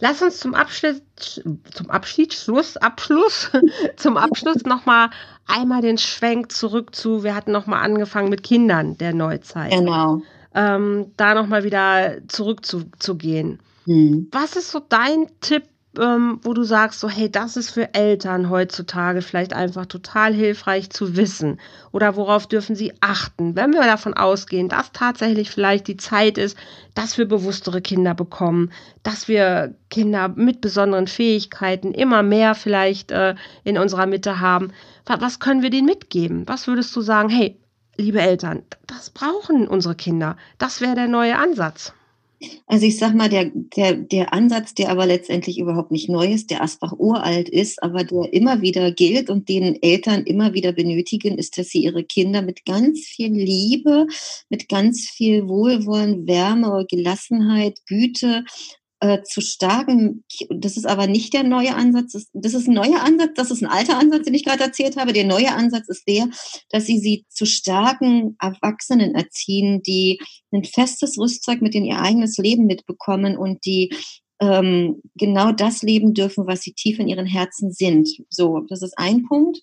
Lass uns zum Abschluss, zum Abschied, Schluss, Abschluss, [LAUGHS] zum Abschluss nochmal einmal den Schwenk zurück zu, wir hatten nochmal angefangen mit Kindern der Neuzeit. Genau. Ähm, da nochmal wieder zurückzugehen. Mhm. Was ist so dein Tipp, ähm, wo du sagst, so, hey, das ist für Eltern heutzutage vielleicht einfach total hilfreich zu wissen? Oder worauf dürfen sie achten, wenn wir davon ausgehen, dass tatsächlich vielleicht die Zeit ist, dass wir bewusstere Kinder bekommen, dass wir Kinder mit besonderen Fähigkeiten immer mehr vielleicht äh, in unserer Mitte haben? Was können wir denen mitgeben? Was würdest du sagen, hey, liebe Eltern, das brauchen unsere Kinder. Das wäre der neue Ansatz. Also ich sag mal, der, der, der Ansatz, der aber letztendlich überhaupt nicht neu ist, der Asbach uralt ist, aber der immer wieder gilt und den Eltern immer wieder benötigen, ist, dass sie ihre Kinder mit ganz viel Liebe, mit ganz viel Wohlwollen, Wärme, Gelassenheit, Güte äh, zu starken, das ist aber nicht der neue Ansatz, das ist ein neuer Ansatz, das ist ein alter Ansatz, den ich gerade erzählt habe. Der neue Ansatz ist der, dass sie sie zu starken Erwachsenen erziehen, die ein festes Rüstzeug mit in ihr eigenes Leben mitbekommen und die ähm, genau das leben dürfen, was sie tief in ihren Herzen sind. So, das ist ein Punkt.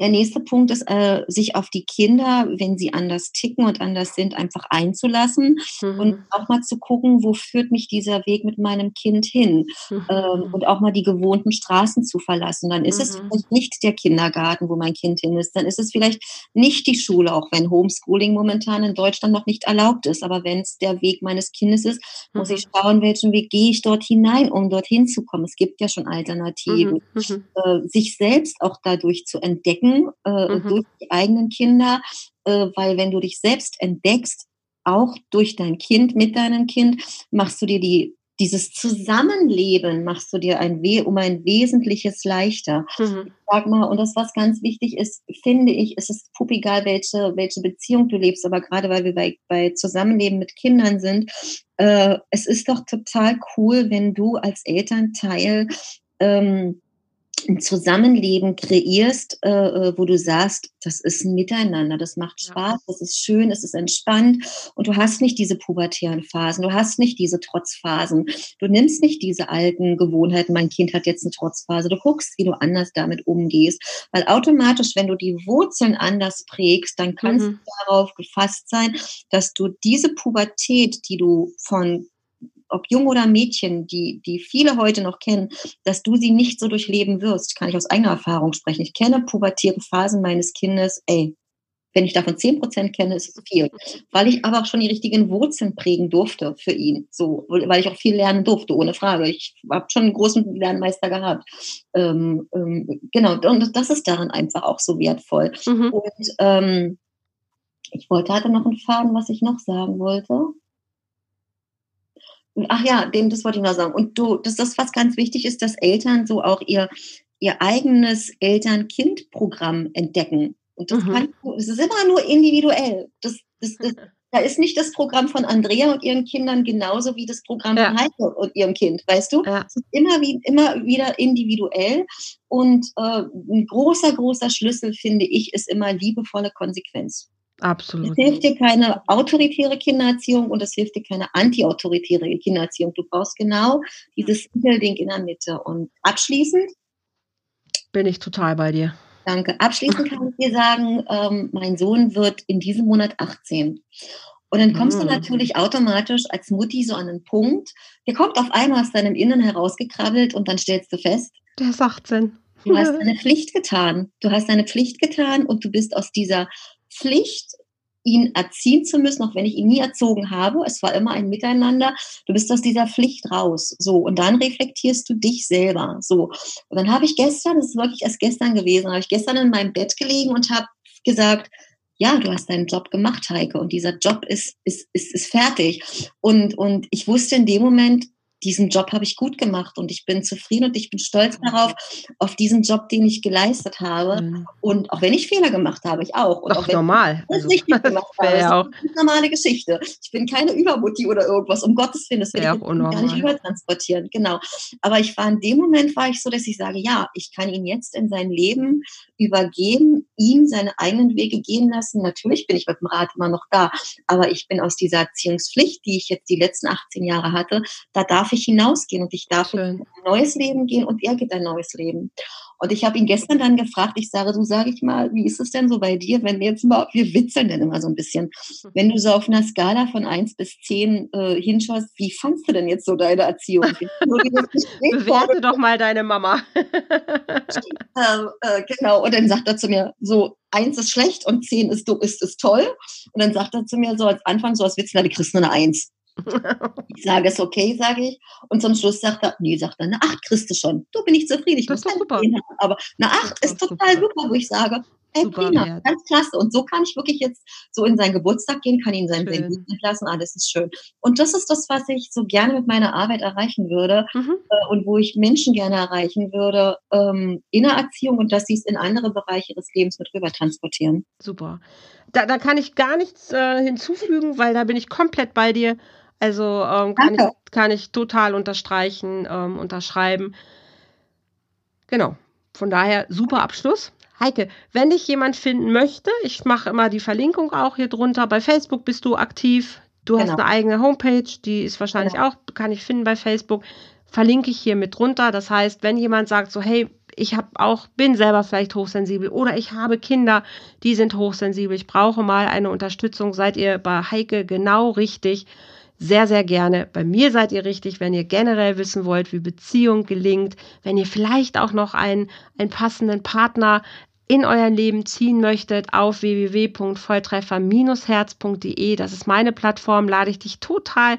Der nächste Punkt ist, äh, sich auf die Kinder, wenn sie anders ticken und anders sind, einfach einzulassen mhm. und auch mal zu gucken, wo führt mich dieser Weg mit meinem Kind hin mhm. ähm, und auch mal die gewohnten Straßen zu verlassen. Dann ist mhm. es vielleicht nicht der Kindergarten, wo mein Kind hin ist. Dann ist es vielleicht nicht die Schule, auch wenn Homeschooling momentan in Deutschland noch nicht erlaubt ist. Aber wenn es der Weg meines Kindes ist, muss ich mhm. schauen, welchen Weg gehe ich dort hinein, um dorthin zu kommen. Es gibt ja schon Alternativen. Mhm. Mhm. Äh, sich selbst auch dadurch zu entdecken äh, mhm. durch die eigenen Kinder, äh, weil wenn du dich selbst entdeckst, auch durch dein Kind, mit deinem Kind, machst du dir die dieses Zusammenleben machst du dir ein We um ein Wesentliches leichter. Mhm. Sag mal, und das, was ganz wichtig ist, finde ich, ist es pupigal, welche, welche Beziehung du lebst, aber gerade weil wir bei, bei Zusammenleben mit Kindern sind, äh, es ist doch total cool, wenn du als Elternteil ähm, ein Zusammenleben kreierst, äh, äh, wo du sagst, das ist ein Miteinander, das macht Spaß, das ist schön, es ist entspannt und du hast nicht diese pubertären Phasen, du hast nicht diese Trotzphasen, du nimmst nicht diese alten Gewohnheiten, mein Kind hat jetzt eine Trotzphase, du guckst, wie du anders damit umgehst, weil automatisch, wenn du die Wurzeln anders prägst, dann kannst mhm. du darauf gefasst sein, dass du diese Pubertät, die du von ob jung oder Mädchen, die, die viele heute noch kennen, dass du sie nicht so durchleben wirst, kann ich aus eigener Erfahrung sprechen. Ich kenne pubertäre Phasen meines Kindes, ey, wenn ich davon zehn Prozent kenne, ist es viel. Weil ich aber auch schon die richtigen Wurzeln prägen durfte für ihn. So, weil ich auch viel lernen durfte, ohne Frage. Ich habe schon einen großen Lernmeister gehabt. Ähm, ähm, genau, und das ist daran einfach auch so wertvoll. Mhm. Und ähm, ich wollte, hatte noch einen Faden, was ich noch sagen wollte. Ach ja, dem, das wollte ich noch sagen. Und du, das ist was ganz wichtig ist, dass Eltern so auch ihr, ihr eigenes Eltern-Kind-Programm entdecken. Und das, mhm. kann, das ist immer nur individuell. Das, das, das, [LAUGHS] da ist nicht das Programm von Andrea und ihren Kindern genauso wie das Programm ja. von Heike und ihrem Kind, weißt du? Ja. Es ist immer, wie, immer wieder individuell. Und äh, ein großer, großer Schlüssel, finde ich, ist immer liebevolle Konsequenz. Absolut. Es hilft dir keine autoritäre Kindererziehung und es hilft dir keine antiautoritäre Kindererziehung. Du brauchst genau dieses Mittelding in der Mitte. Und abschließend bin ich total bei dir. Danke. Abschließend kann ich dir sagen, ähm, mein Sohn wird in diesem Monat 18. Und dann kommst mhm. du natürlich automatisch als Mutti so an einen Punkt, der kommt auf einmal aus deinem Innen herausgekrabbelt und dann stellst du fest, der ist 18. Du hast [LAUGHS] deine Pflicht getan. Du hast deine Pflicht getan und du bist aus dieser Pflicht ihn erziehen zu müssen, auch wenn ich ihn nie erzogen habe. Es war immer ein Miteinander. Du bist aus dieser Pflicht raus. So. Und dann reflektierst du dich selber. So. Und dann habe ich gestern, das ist wirklich erst gestern gewesen, habe ich gestern in meinem Bett gelegen und habe gesagt, ja, du hast deinen Job gemacht, Heike, und dieser Job ist, ist, ist, ist fertig. Und, und ich wusste in dem Moment, diesen Job habe ich gut gemacht und ich bin zufrieden und ich bin stolz mhm. darauf, auf diesen Job, den ich geleistet habe. Mhm. Und auch wenn ich Fehler gemacht habe, ich auch. Und Doch, auch normal. Ich also, nicht [LAUGHS] gemacht habe, ja auch. ist eine normale Geschichte. Ich bin keine Übermutti oder irgendwas, um Gottes Willen, das will ja, ich gar nicht übertransportieren. Genau. Aber ich war in dem Moment, war ich so, dass ich sage, ja, ich kann ihn jetzt in sein Leben übergeben, ihm seine eigenen Wege gehen lassen. Natürlich bin ich mit dem Rat immer noch da, aber ich bin aus dieser Erziehungspflicht, die ich jetzt die letzten 18 Jahre hatte, da darf ich hinausgehen und ich darf Schön. ein neues Leben gehen und er geht ein neues Leben. Und ich habe ihn gestern dann gefragt, ich sage, du sag ich mal, wie ist es denn so bei dir, wenn wir jetzt mal, wir witzeln denn immer so ein bisschen, wenn du so auf einer Skala von 1 bis 10 äh, hinschaust, wie fandst du denn jetzt so deine Erziehung? [LAUGHS] Bewerte doch mal deine Mama. äh, äh, genau, und dann sagt er zu mir, so, eins ist schlecht und zehn ist, ist, ist toll. Und dann sagt er zu mir so als Anfang, so als Witz, na, du kriegst nur eine Eins. Ich sage es okay, sage ich. Und zum Schluss sagt er, nee, sagt er, eine 8 kriegst du schon. Du bin ich zufrieden. Ich das muss super. aber eine 8 ist, total super. super, wo ich sage, Hey, Super prima, wert. ganz klasse. Und so kann ich wirklich jetzt so in seinen Geburtstag gehen, kann ihn sein Sinn lassen, alles ist schön. Und das ist das, was ich so gerne mit meiner Arbeit erreichen würde mhm. äh, und wo ich Menschen gerne erreichen würde, ähm, in der Erziehung und dass sie es in andere Bereiche ihres Lebens mit rüber transportieren. Super. Da, da kann ich gar nichts äh, hinzufügen, weil da bin ich komplett bei dir. Also ähm, kann, ich, kann ich total unterstreichen, ähm, unterschreiben. Genau. Von daher super Abschluss. Heike, wenn dich jemand finden möchte, ich mache immer die Verlinkung auch hier drunter. Bei Facebook bist du aktiv. Du genau. hast eine eigene Homepage, die ist wahrscheinlich genau. auch, kann ich finden bei Facebook. Verlinke ich hier mit drunter. Das heißt, wenn jemand sagt so, hey, ich habe auch, bin selber vielleicht hochsensibel oder ich habe Kinder, die sind hochsensibel, ich brauche mal eine Unterstützung, seid ihr bei Heike genau richtig sehr, sehr gerne. Bei mir seid ihr richtig, wenn ihr generell wissen wollt, wie Beziehung gelingt, wenn ihr vielleicht auch noch einen, einen passenden Partner in euer Leben ziehen möchtet, auf www.volltreffer-herz.de. Das ist meine Plattform, lade ich dich total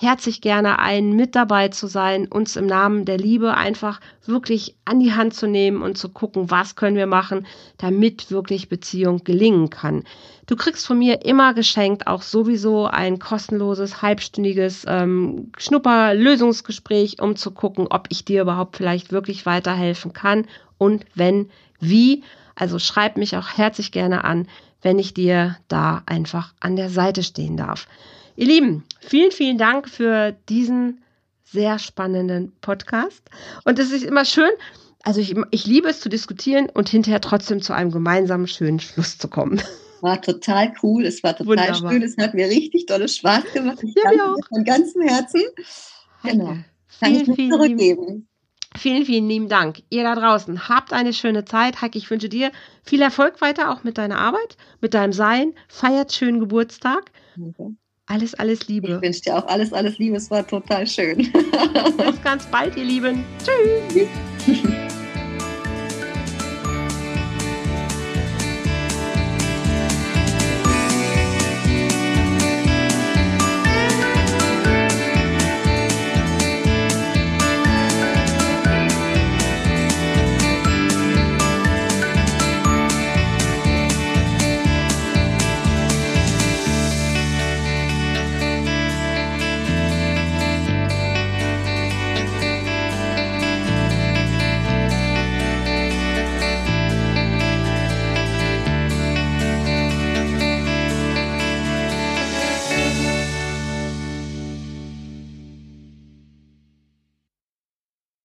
herzlich gerne ein, mit dabei zu sein, uns im Namen der Liebe einfach wirklich an die Hand zu nehmen und zu gucken, was können wir machen, damit wirklich Beziehung gelingen kann. Du kriegst von mir immer geschenkt auch sowieso ein kostenloses, halbstündiges ähm, Schnupper-Lösungsgespräch, um zu gucken, ob ich dir überhaupt vielleicht wirklich weiterhelfen kann und wenn, wie. Also schreib mich auch herzlich gerne an, wenn ich dir da einfach an der Seite stehen darf. Ihr Lieben, vielen, vielen Dank für diesen sehr spannenden Podcast. Und es ist immer schön, also ich, ich liebe es zu diskutieren und hinterher trotzdem zu einem gemeinsamen schönen Schluss zu kommen. War total cool, es war total Wunderbar. schön, es hat mir richtig tolle Spaß gemacht. Ich ja, danke von ganzem Herzen. Genau. Kann vielen, ich vielen zurückgeben. Lieben. Vielen, vielen lieben Dank. Ihr da draußen, habt eine schöne Zeit. Heike, ich wünsche dir viel Erfolg weiter, auch mit deiner Arbeit, mit deinem Sein. Feiert schönen Geburtstag. Okay. Alles, alles Liebe. Ich wünsche dir auch alles, alles Liebe. Es war total schön. Bis ganz bald, ihr Lieben. Tschüss. [LAUGHS]